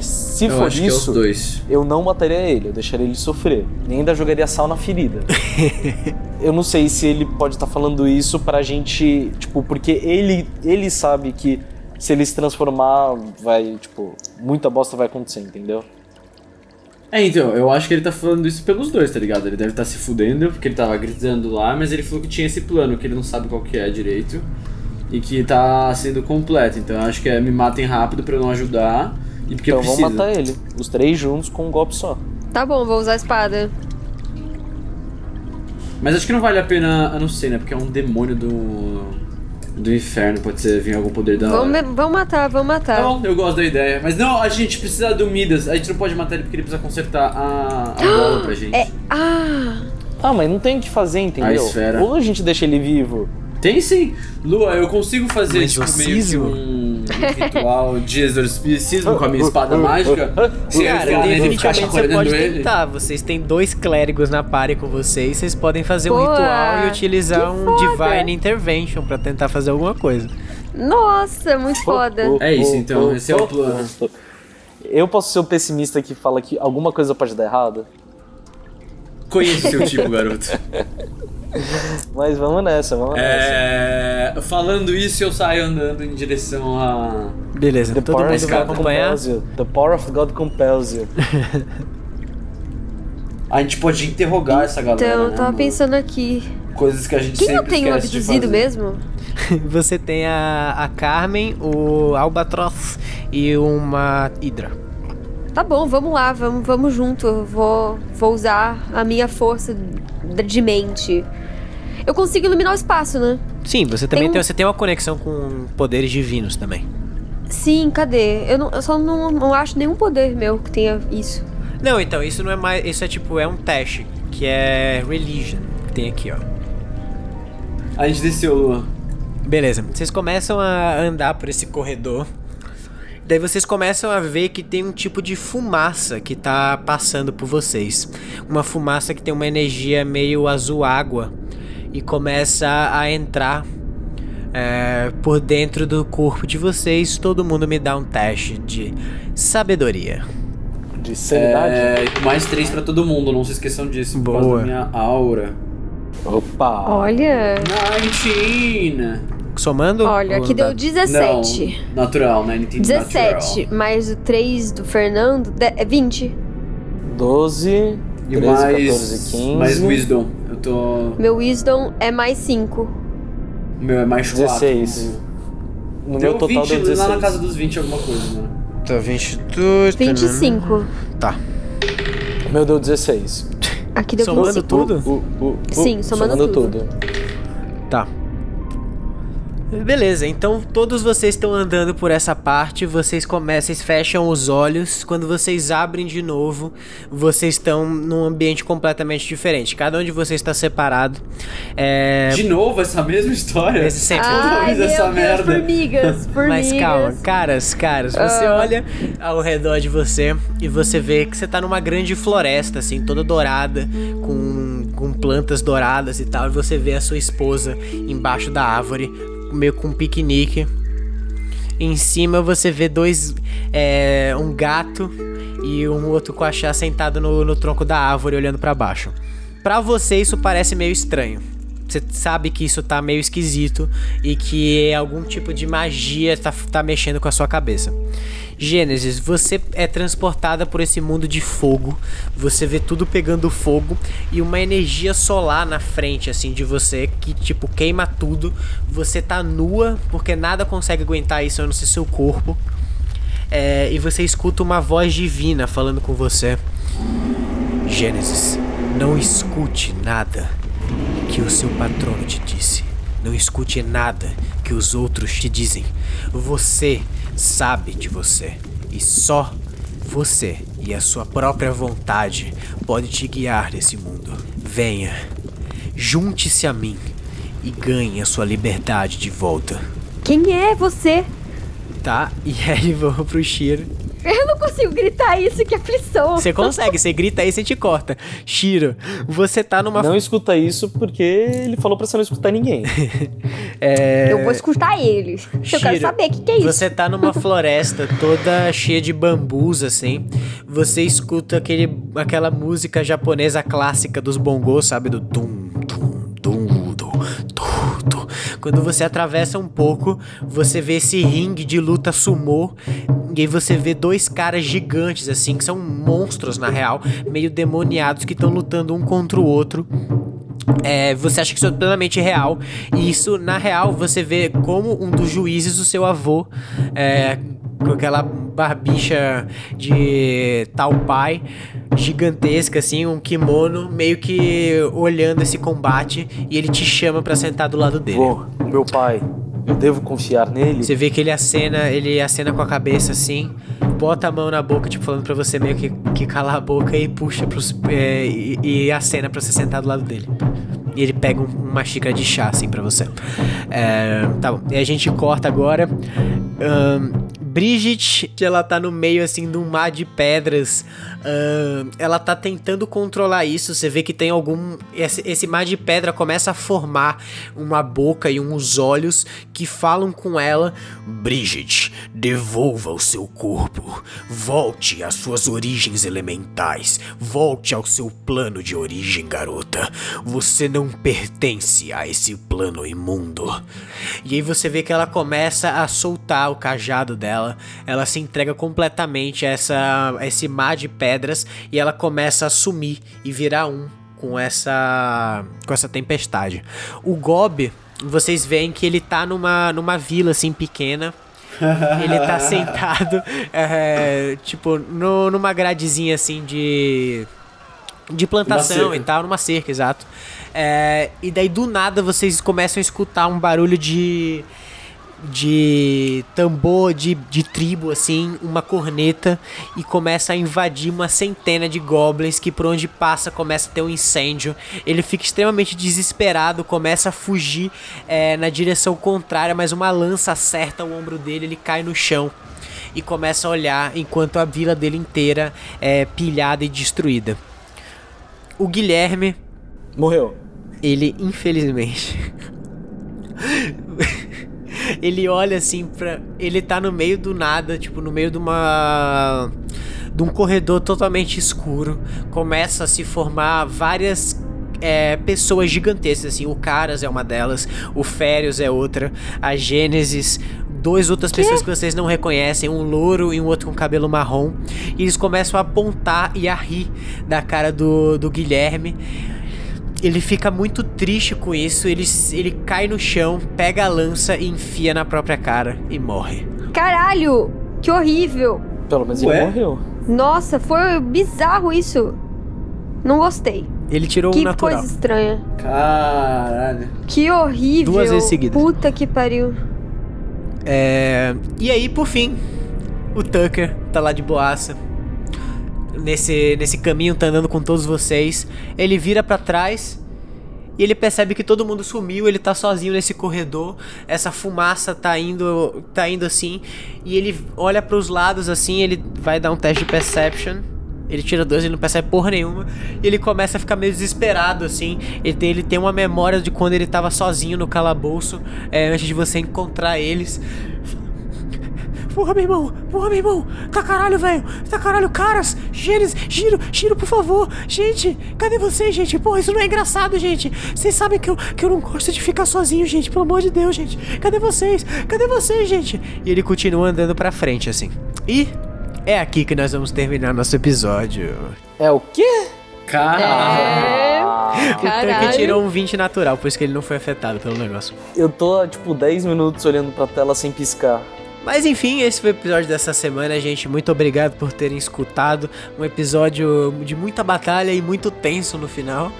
Se Eu for é isso, dois. eu não mataria ele, eu deixaria ele sofrer. Nem ainda jogaria sal na ferida. eu não sei se ele pode estar falando isso pra gente, tipo, porque ele, ele sabe que se ele se transformar, vai, tipo, muita bosta vai acontecer, entendeu? É, então, eu acho que ele tá falando isso pelos dois, tá ligado? Ele deve estar se fudendo, porque ele tava gritando lá, mas ele falou que tinha esse plano, que ele não sabe qual que é direito. E que tá sendo completo. Então eu acho que é me matem rápido pra eu não ajudar. E porque então precisa. vamos matar ele, os três juntos com um golpe só. Tá bom, vou usar a espada. Mas acho que não vale a pena. Eu não sei, né? Porque é um demônio do. do inferno. Pode ser vir algum poder da. Vamos, matar, vamos matar. Tá bom, eu gosto da ideia. Mas não, a gente precisa do Midas. A gente não pode matar ele porque ele precisa consertar a, a bola pra gente. É. Ah! Ah, mas não tem o que fazer, entendeu? A esfera. Ou a gente deixa ele vivo. Tem sim. Lua, eu consigo fazer Um tipo, meio que um, um ritual de exorcismo com a minha espada mágica. Sem Cara, né, definitivamente você pode ele. tentar. Vocês têm dois clérigos na party com vocês, vocês podem fazer um ritual e utilizar um foda! Divine Intervention pra tentar fazer alguma coisa. Nossa, muito foda. É isso, então, esse é o plano. Eu posso ser o pessimista que fala que alguma coisa pode dar errado? Conheço seu tipo, garoto. Mas vamos nessa, vamos nessa. É, falando isso, eu saio andando em direção a. Beleza, The todo power mundo of vai God acompanhar. compels you. The power of God compels you. A gente pode interrogar essa galera. Então, eu né, tava mano? pensando aqui. Coisas que a gente Quem sempre eu tenho abduzido mesmo? Você tem a, a Carmen, o Albatross e uma Hydra. Tá bom, vamos lá, vamos, vamos junto. Eu Vou, vou usar a minha força de mente. Eu consigo iluminar o espaço, né? Sim, você também Tem tem, você tem uma conexão com poderes divinos também. Sim, cadê? Eu, não, eu só não, não acho nenhum poder meu que tenha isso. Não, então, isso não é mais. Isso é tipo, é um teste, que é Religion, que tem aqui, ó. A gente desceu, Lua. Beleza, vocês começam a andar por esse corredor. Daí vocês começam a ver que tem um tipo de fumaça que tá passando por vocês. Uma fumaça que tem uma energia meio azul água e começa a entrar é, por dentro do corpo de vocês. Todo mundo me dá um teste de sabedoria. De sanidade. É, mais três pra todo mundo, não se esqueçam disso. Por causa Boa. da minha aura. Opa! Olha. 19! Somando? Olha, aqui deu dado? 17. Não, natural, né? 17, mais o 3 do Fernando, é 20. 12, E 13, mais, 14, 15. mais Wisdom. Eu tô. Meu Wisdom é mais 5. O meu é mais 4. 16. No Deu meu total 20 deu 16. lá na casa dos 20 alguma coisa, mano. Tá 22. 25. Tá. O meu deu 16. Aqui deu Somando 25. tudo? Uh, uh, uh, Sim, somando tudo. Tá. Beleza, então todos vocês estão andando por essa parte, vocês começam, vocês fecham os olhos, quando vocês abrem de novo, vocês estão num ambiente completamente diferente. Cada um de vocês está separado. É, De novo, essa mesma história? Esse sempre- Ai, meu essa Deus, merda. formigas, formigas. Mas calma, caras, caras, você Ah. olha ao redor de você e você vê que você tá numa grande floresta, assim, toda dourada, com, com plantas douradas e tal, e você vê a sua esposa embaixo da árvore, meio com um piquenique. Em cima você vê dois. é, um gato e um outro coachá sentado no, no tronco da árvore olhando pra baixo. Pra você isso parece meio estranho. Você sabe que isso tá meio esquisito e que algum tipo de magia tá, tá mexendo com a sua cabeça. Gênesis, você é transportada por esse mundo de fogo. Você vê tudo pegando fogo e uma energia solar na frente, assim, de você que, tipo, queima tudo. Você tá nua porque nada consegue aguentar isso a não ser seu corpo. É, e você escuta uma voz divina falando com você. Gênesis, Não escute nada que o seu patrono te disse. Não escute nada que os outros te dizem. Você sabe de você. E só você e a sua própria vontade pode te guiar nesse mundo. Venha, junte-se a mim e ganhe a sua liberdade de volta. Quem é você? Tá? E aí vamos pro Shiro. Eu não consigo gritar isso, que aflição. Você consegue, você grita aí, você te corta. Shiro, você tá numa. Não escuta isso porque ele falou pra você não escutar ninguém. É... Eu vou escutar ele. Eu quero Shiro, saber o que, que é isso. Você tá numa floresta toda cheia de bambus, assim. Você escuta aquele, aquela música japonesa clássica dos bongos, sabe? Do tum, Quando você atravessa um pouco, você vê esse ringue de luta sumô. E aí você vê dois caras gigantes, assim, que são monstros, na real, meio demoniados, que estão lutando um contra o outro. É, você acha que isso é plenamente real. E isso, na real, você vê como um dos juízes, o seu avô, é, com aquela barbicha de tal pai gigantesca, assim, um kimono, meio que olhando esse combate. E ele te chama pra sentar do lado dele. Vô, meu pai, eu devo confiar nele? Você vê que ele acena, ele acena com a cabeça assim, bota a mão na boca, tipo, falando pra você meio que, que calar a boca e puxa pros. É, e, e acena pra você sentar do lado dele. E ele pega um- uma xícara de chá, assim, pra você. É, tá bom. E a gente corta agora. Ahn, Bridget, ela tá no meio, assim, de um mar de pedras. Ahn, ela tá tentando controlar isso. Você vê que tem algum. Esse, esse mar de pedra começa a formar uma boca e uns olhos que falam com ela. Bridget, devolva o seu corpo. Volte às suas origens elementais. Volte ao seu plano de origem, garota. Você não pertence a esse plano imundo. E aí você vê que ela começa a soltar o cajado dela. Ela se entrega completamente a, essa, a esse mar de pedras e ela começa a sumir e virar um com essa com essa tempestade. O Gob, vocês veem que ele tá numa, numa vila assim pequena. Ele tá sentado, é, tipo, no, numa gradezinha assim de. de plantação e tal, numa cerca, exato. É, e daí do nada vocês começam a escutar um barulho de. De tambor de, de tribo, assim, uma corneta, e começa a invadir uma centena de goblins que por onde passa começa a ter um incêndio. Ele fica extremamente desesperado, começa a fugir é, na direção contrária, mas uma lança acerta o ombro dele, ele cai no chão. E começa a olhar enquanto a vila dele inteira é pilhada e destruída. O Guilherme, Morreu. ele infelizmente. ele olha assim pra. Ele tá no meio do nada, tipo, no meio de uma. de um corredor totalmente escuro. Começa a se formar várias. é, pessoas gigantescas, assim, o Caras é uma delas, o Férios é outra, a Gênesis, duas outras pessoas que vocês não reconhecem, um louro e um outro com cabelo marrom, e eles começam a apontar e a rir da cara do, do Guilherme. Ele fica muito triste com isso, ele, ele cai no chão, pega a lança e enfia na própria cara e morre. Caralho! Que horrível! Pelo menos Ué? ele morreu. Nossa, foi bizarro isso. Não gostei. Ele tirou um que natural. coisa estranha. Caralho. Que horrível. Duas vezes seguidas. Puta que pariu. É, E aí, por fim, o Tucker tá lá de boaça. Nesse, nesse caminho, tá andando com todos vocês. Ele vira pra trás e ele percebe que todo mundo sumiu. Ele tá sozinho nesse corredor. Essa fumaça tá indo, tá indo assim. E ele olha pros lados assim. Ele vai dar um teste de perception. Ele tira dois, ele não percebe porra nenhuma. E ele começa a ficar meio desesperado, assim. Ele tem, ele tem uma memória de quando ele tava sozinho no calabouço, é, antes de você encontrar eles. Porra, meu irmão! Porra, meu irmão! Tá caralho, velho! Tá caralho, caras! Gênesis! Giro! Giro, por favor! Gente! Cadê vocês, gente? Porra, isso não é engraçado, gente! Vocês sabem que eu, que eu não gosto de ficar sozinho, gente! Pelo amor de Deus, gente! Cadê vocês? Cadê vocês, gente? E ele continua andando pra frente, assim. E é aqui que nós vamos terminar nosso episódio. É o quê? Caralho. O Tucker Caralho. tirou um 20 natural, por isso que ele não foi afetado pelo negócio. Eu tô tipo, 10 minutos olhando pra tela sem piscar. Mas enfim, esse foi o episódio dessa semana, gente. Muito obrigado por terem escutado. Um episódio de muita batalha e muito tenso no final.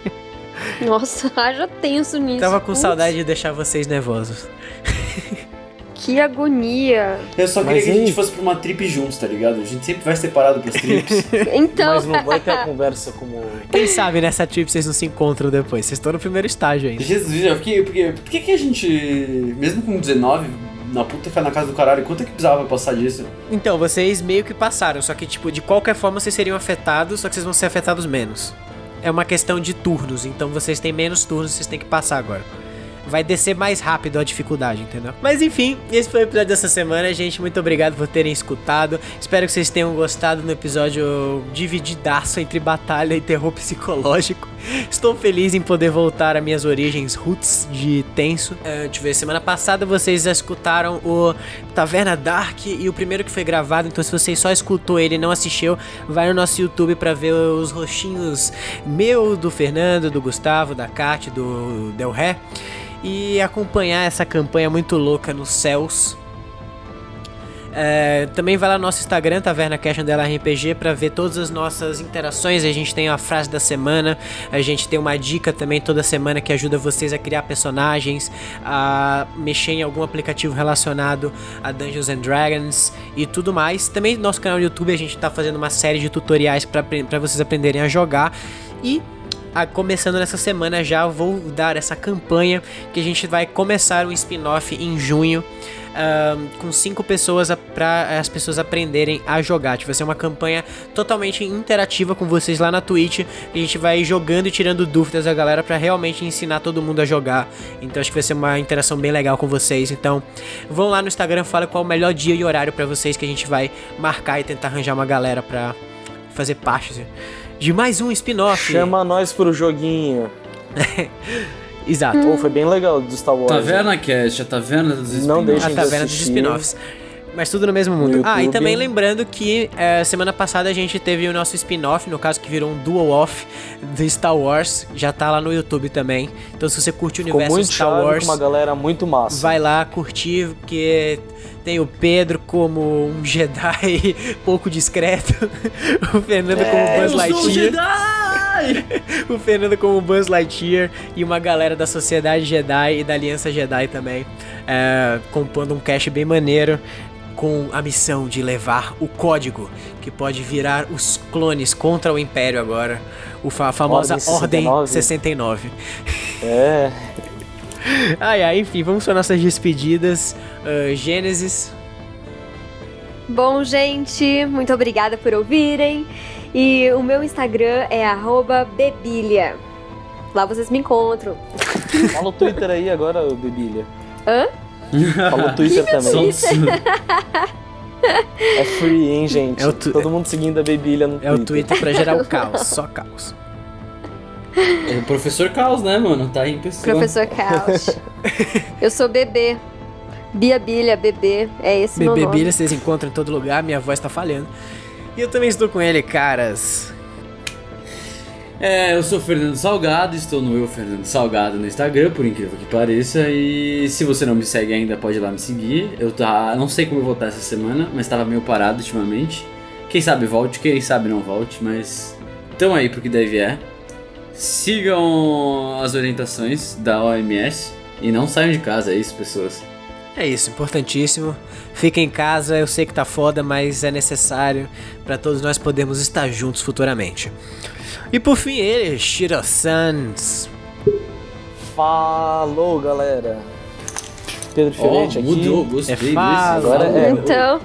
Nossa, haja tenso nisso. Tava com Putz, saudade de deixar vocês nervosos. Que agonia. Eu só queria Mas que a gente fosse pra uma trip juntos, tá ligado? A gente sempre vai separado pras trips. Então, Mas não vai ter a conversa como. Quem sabe nessa trip vocês não se encontram depois. Vocês estão no primeiro estágio ainda. Jesus, eu fiquei. Porque, por que que a gente, mesmo com 19, na puta foi na casa do caralho, quanto é que precisava pra passar disso? Então, vocês meio que passaram, só que, tipo, de qualquer forma vocês seriam afetados, só que vocês vão ser afetados menos. É uma questão de turnos, então vocês têm menos turnos, vocês têm que passar agora. Vai descer mais rápido a dificuldade, entendeu? Mas enfim, esse foi o episódio dessa semana, gente. Muito obrigado por terem escutado. Espero que vocês tenham gostado no episódio divididaço entre batalha e terror psicológico. Estou feliz em poder voltar às minhas origens roots de tenso. É, deixa eu ver, semana passada vocês já escutaram o Taverna Dark e o primeiro que foi gravado, então se você só escutou ele e não assistiu, vai no nosso YouTube pra ver os rostinhos meu, do Fernando, do Gustavo, da Kat, do Del Ré e acompanhar essa campanha muito louca nos céus. É, também vai lá no nosso Instagram, Taverna Cash Andela RPG, pra ver todas as nossas interações. A gente tem a frase da semana, a gente tem uma dica também toda semana que ajuda vocês a criar personagens, a mexer em algum aplicativo relacionado a Dungeons and Dragons e tudo mais. Também no nosso canal do YouTube a gente tá fazendo uma série de tutoriais pra vocês aprenderem a jogar. E a- começando nessa semana já vou dar essa campanha que a gente vai começar um spin-off em junho ahn, com cinco pessoas para as pessoas aprenderem a jogar. Tipo, vai ser uma campanha totalmente interativa com vocês lá na Twitch. A gente vai jogando e tirando dúvidas da galera para realmente ensinar todo mundo a jogar. Então acho que vai ser uma interação bem legal com vocês. Então vão lá no Instagram, fala qual é o melhor dia e horário para vocês que a gente vai marcar e tentar arranjar uma galera para fazer parte de mais um spin-off. Chama nós pro joguinho. Exato. Pô, foi bem legal do Star Wars. Taverna Cast, a taverna dos Não spin-offs. deixem A de taverna dos assistir. spin-offs. Mas tudo no mesmo mundo. No ah, e também lembrando que eh, semana passada a gente teve o nosso spin-off, no caso que virou um dual off do Star Wars. Já tá lá no YouTube também. Então se você curte o Ficou universo muito Star Wars, com uma galera muito massa. vai lá curtir, porque tem o Pedro como um Jedi pouco discreto, o Fernando como É, Buzz sou um Lightyear. O Fernando como Buzz Lightyear e uma galera da Sociedade Jedi e da Aliança Jedi também, é, compondo um cast bem maneiro com a missão de levar o código que pode virar os clones contra o Império agora, o fa- a famosa Ordem Ordem 69. 69. É. Ai, ai, enfim, vamos para nossas despedidas. Ah, Gênesis, Bom, gente, muito obrigada por ouvirem. E o meu Instagram é arroba bebilha. Lá vocês me encontram. Fala o Twitter aí agora, Bebilha. Hã? Fala o Twitter também. São- É free, hein, gente? É o tu- Todo mundo seguindo a Bebilha no é o Twitter pra gerar o caos, só caos. É o professor Caos, né, mano? Tá aí em pessoa. Professor Caos. Eu sou bebê. Bia Bilha, bebê. É esse meu Bebê nome. Bilha, vocês encontram em todo lugar, minha voz tá falhando. E eu também estou com ele, caras. É, eu sou Fernando Salgado, estou no Eu Fernando Salgado no Instagram, por incrível que pareça. E se você não me segue ainda, pode ir lá me seguir. Eu tá, não sei como eu vou estar essa semana, mas estava meio parado ultimamente. Quem sabe volte, quem sabe não volte, mas tamo aí pro que deve é. Sigam as orientações da OMS e não saiam de casa, é isso, pessoas. É isso, importantíssimo. Fica em casa, eu sei que tá foda, mas é necessário para todos nós podermos estar juntos futuramente. E por fim, ele, Shiro Sans. Falou, galera. Pedro Ó, aqui. mudou, gostei É fala. Agora é. Então,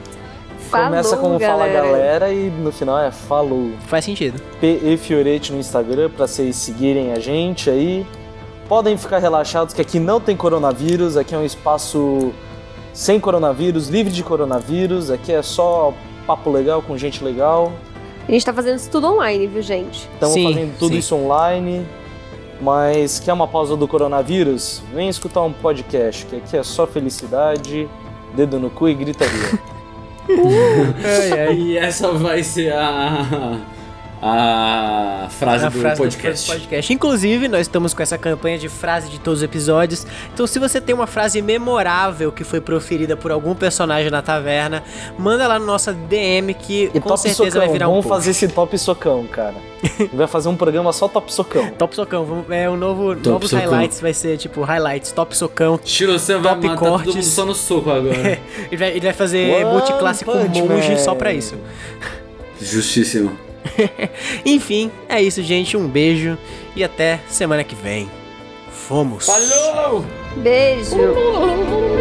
falou, Começa como galera. fala galera e no final é falou. Faz sentido. PE Fiorete no Instagram pra vocês seguirem a gente aí. Podem ficar relaxados que aqui não tem coronavírus, aqui é um espaço sem coronavírus, livre de coronavírus, aqui é só papo legal com gente legal. A gente tá fazendo isso tudo online, viu, gente? Estamos Sim, fazendo tudo sim. isso online. Mas quer uma pausa do coronavírus? Vem escutar um podcast, que aqui é só felicidade, dedo no cu e gritaria. Ai, ai. E essa vai ser a, a frase a do frase podcast. do podcast. Inclusive, nós estamos com essa campanha de frase de todos os episódios. Então, se você tem uma frase memorável que foi proferida por algum personagem na taverna, manda lá no nossa DM que E com certeza socão, vai virar um vamos fazer esse top socão, cara. vai fazer um programa só top socão. Top socão, vamos, é o novo Top novos socão. highlights, vai ser tipo highlights, top socão. Shiro-san vai Top matar todo cortes. mundo só no soco agora. ele, vai, ele vai fazer One multiclasse com monge Man. só pra isso. Justíssimo. Enfim, é isso, gente. Um beijo e até semana que vem. Fomos! Falou! Beijo.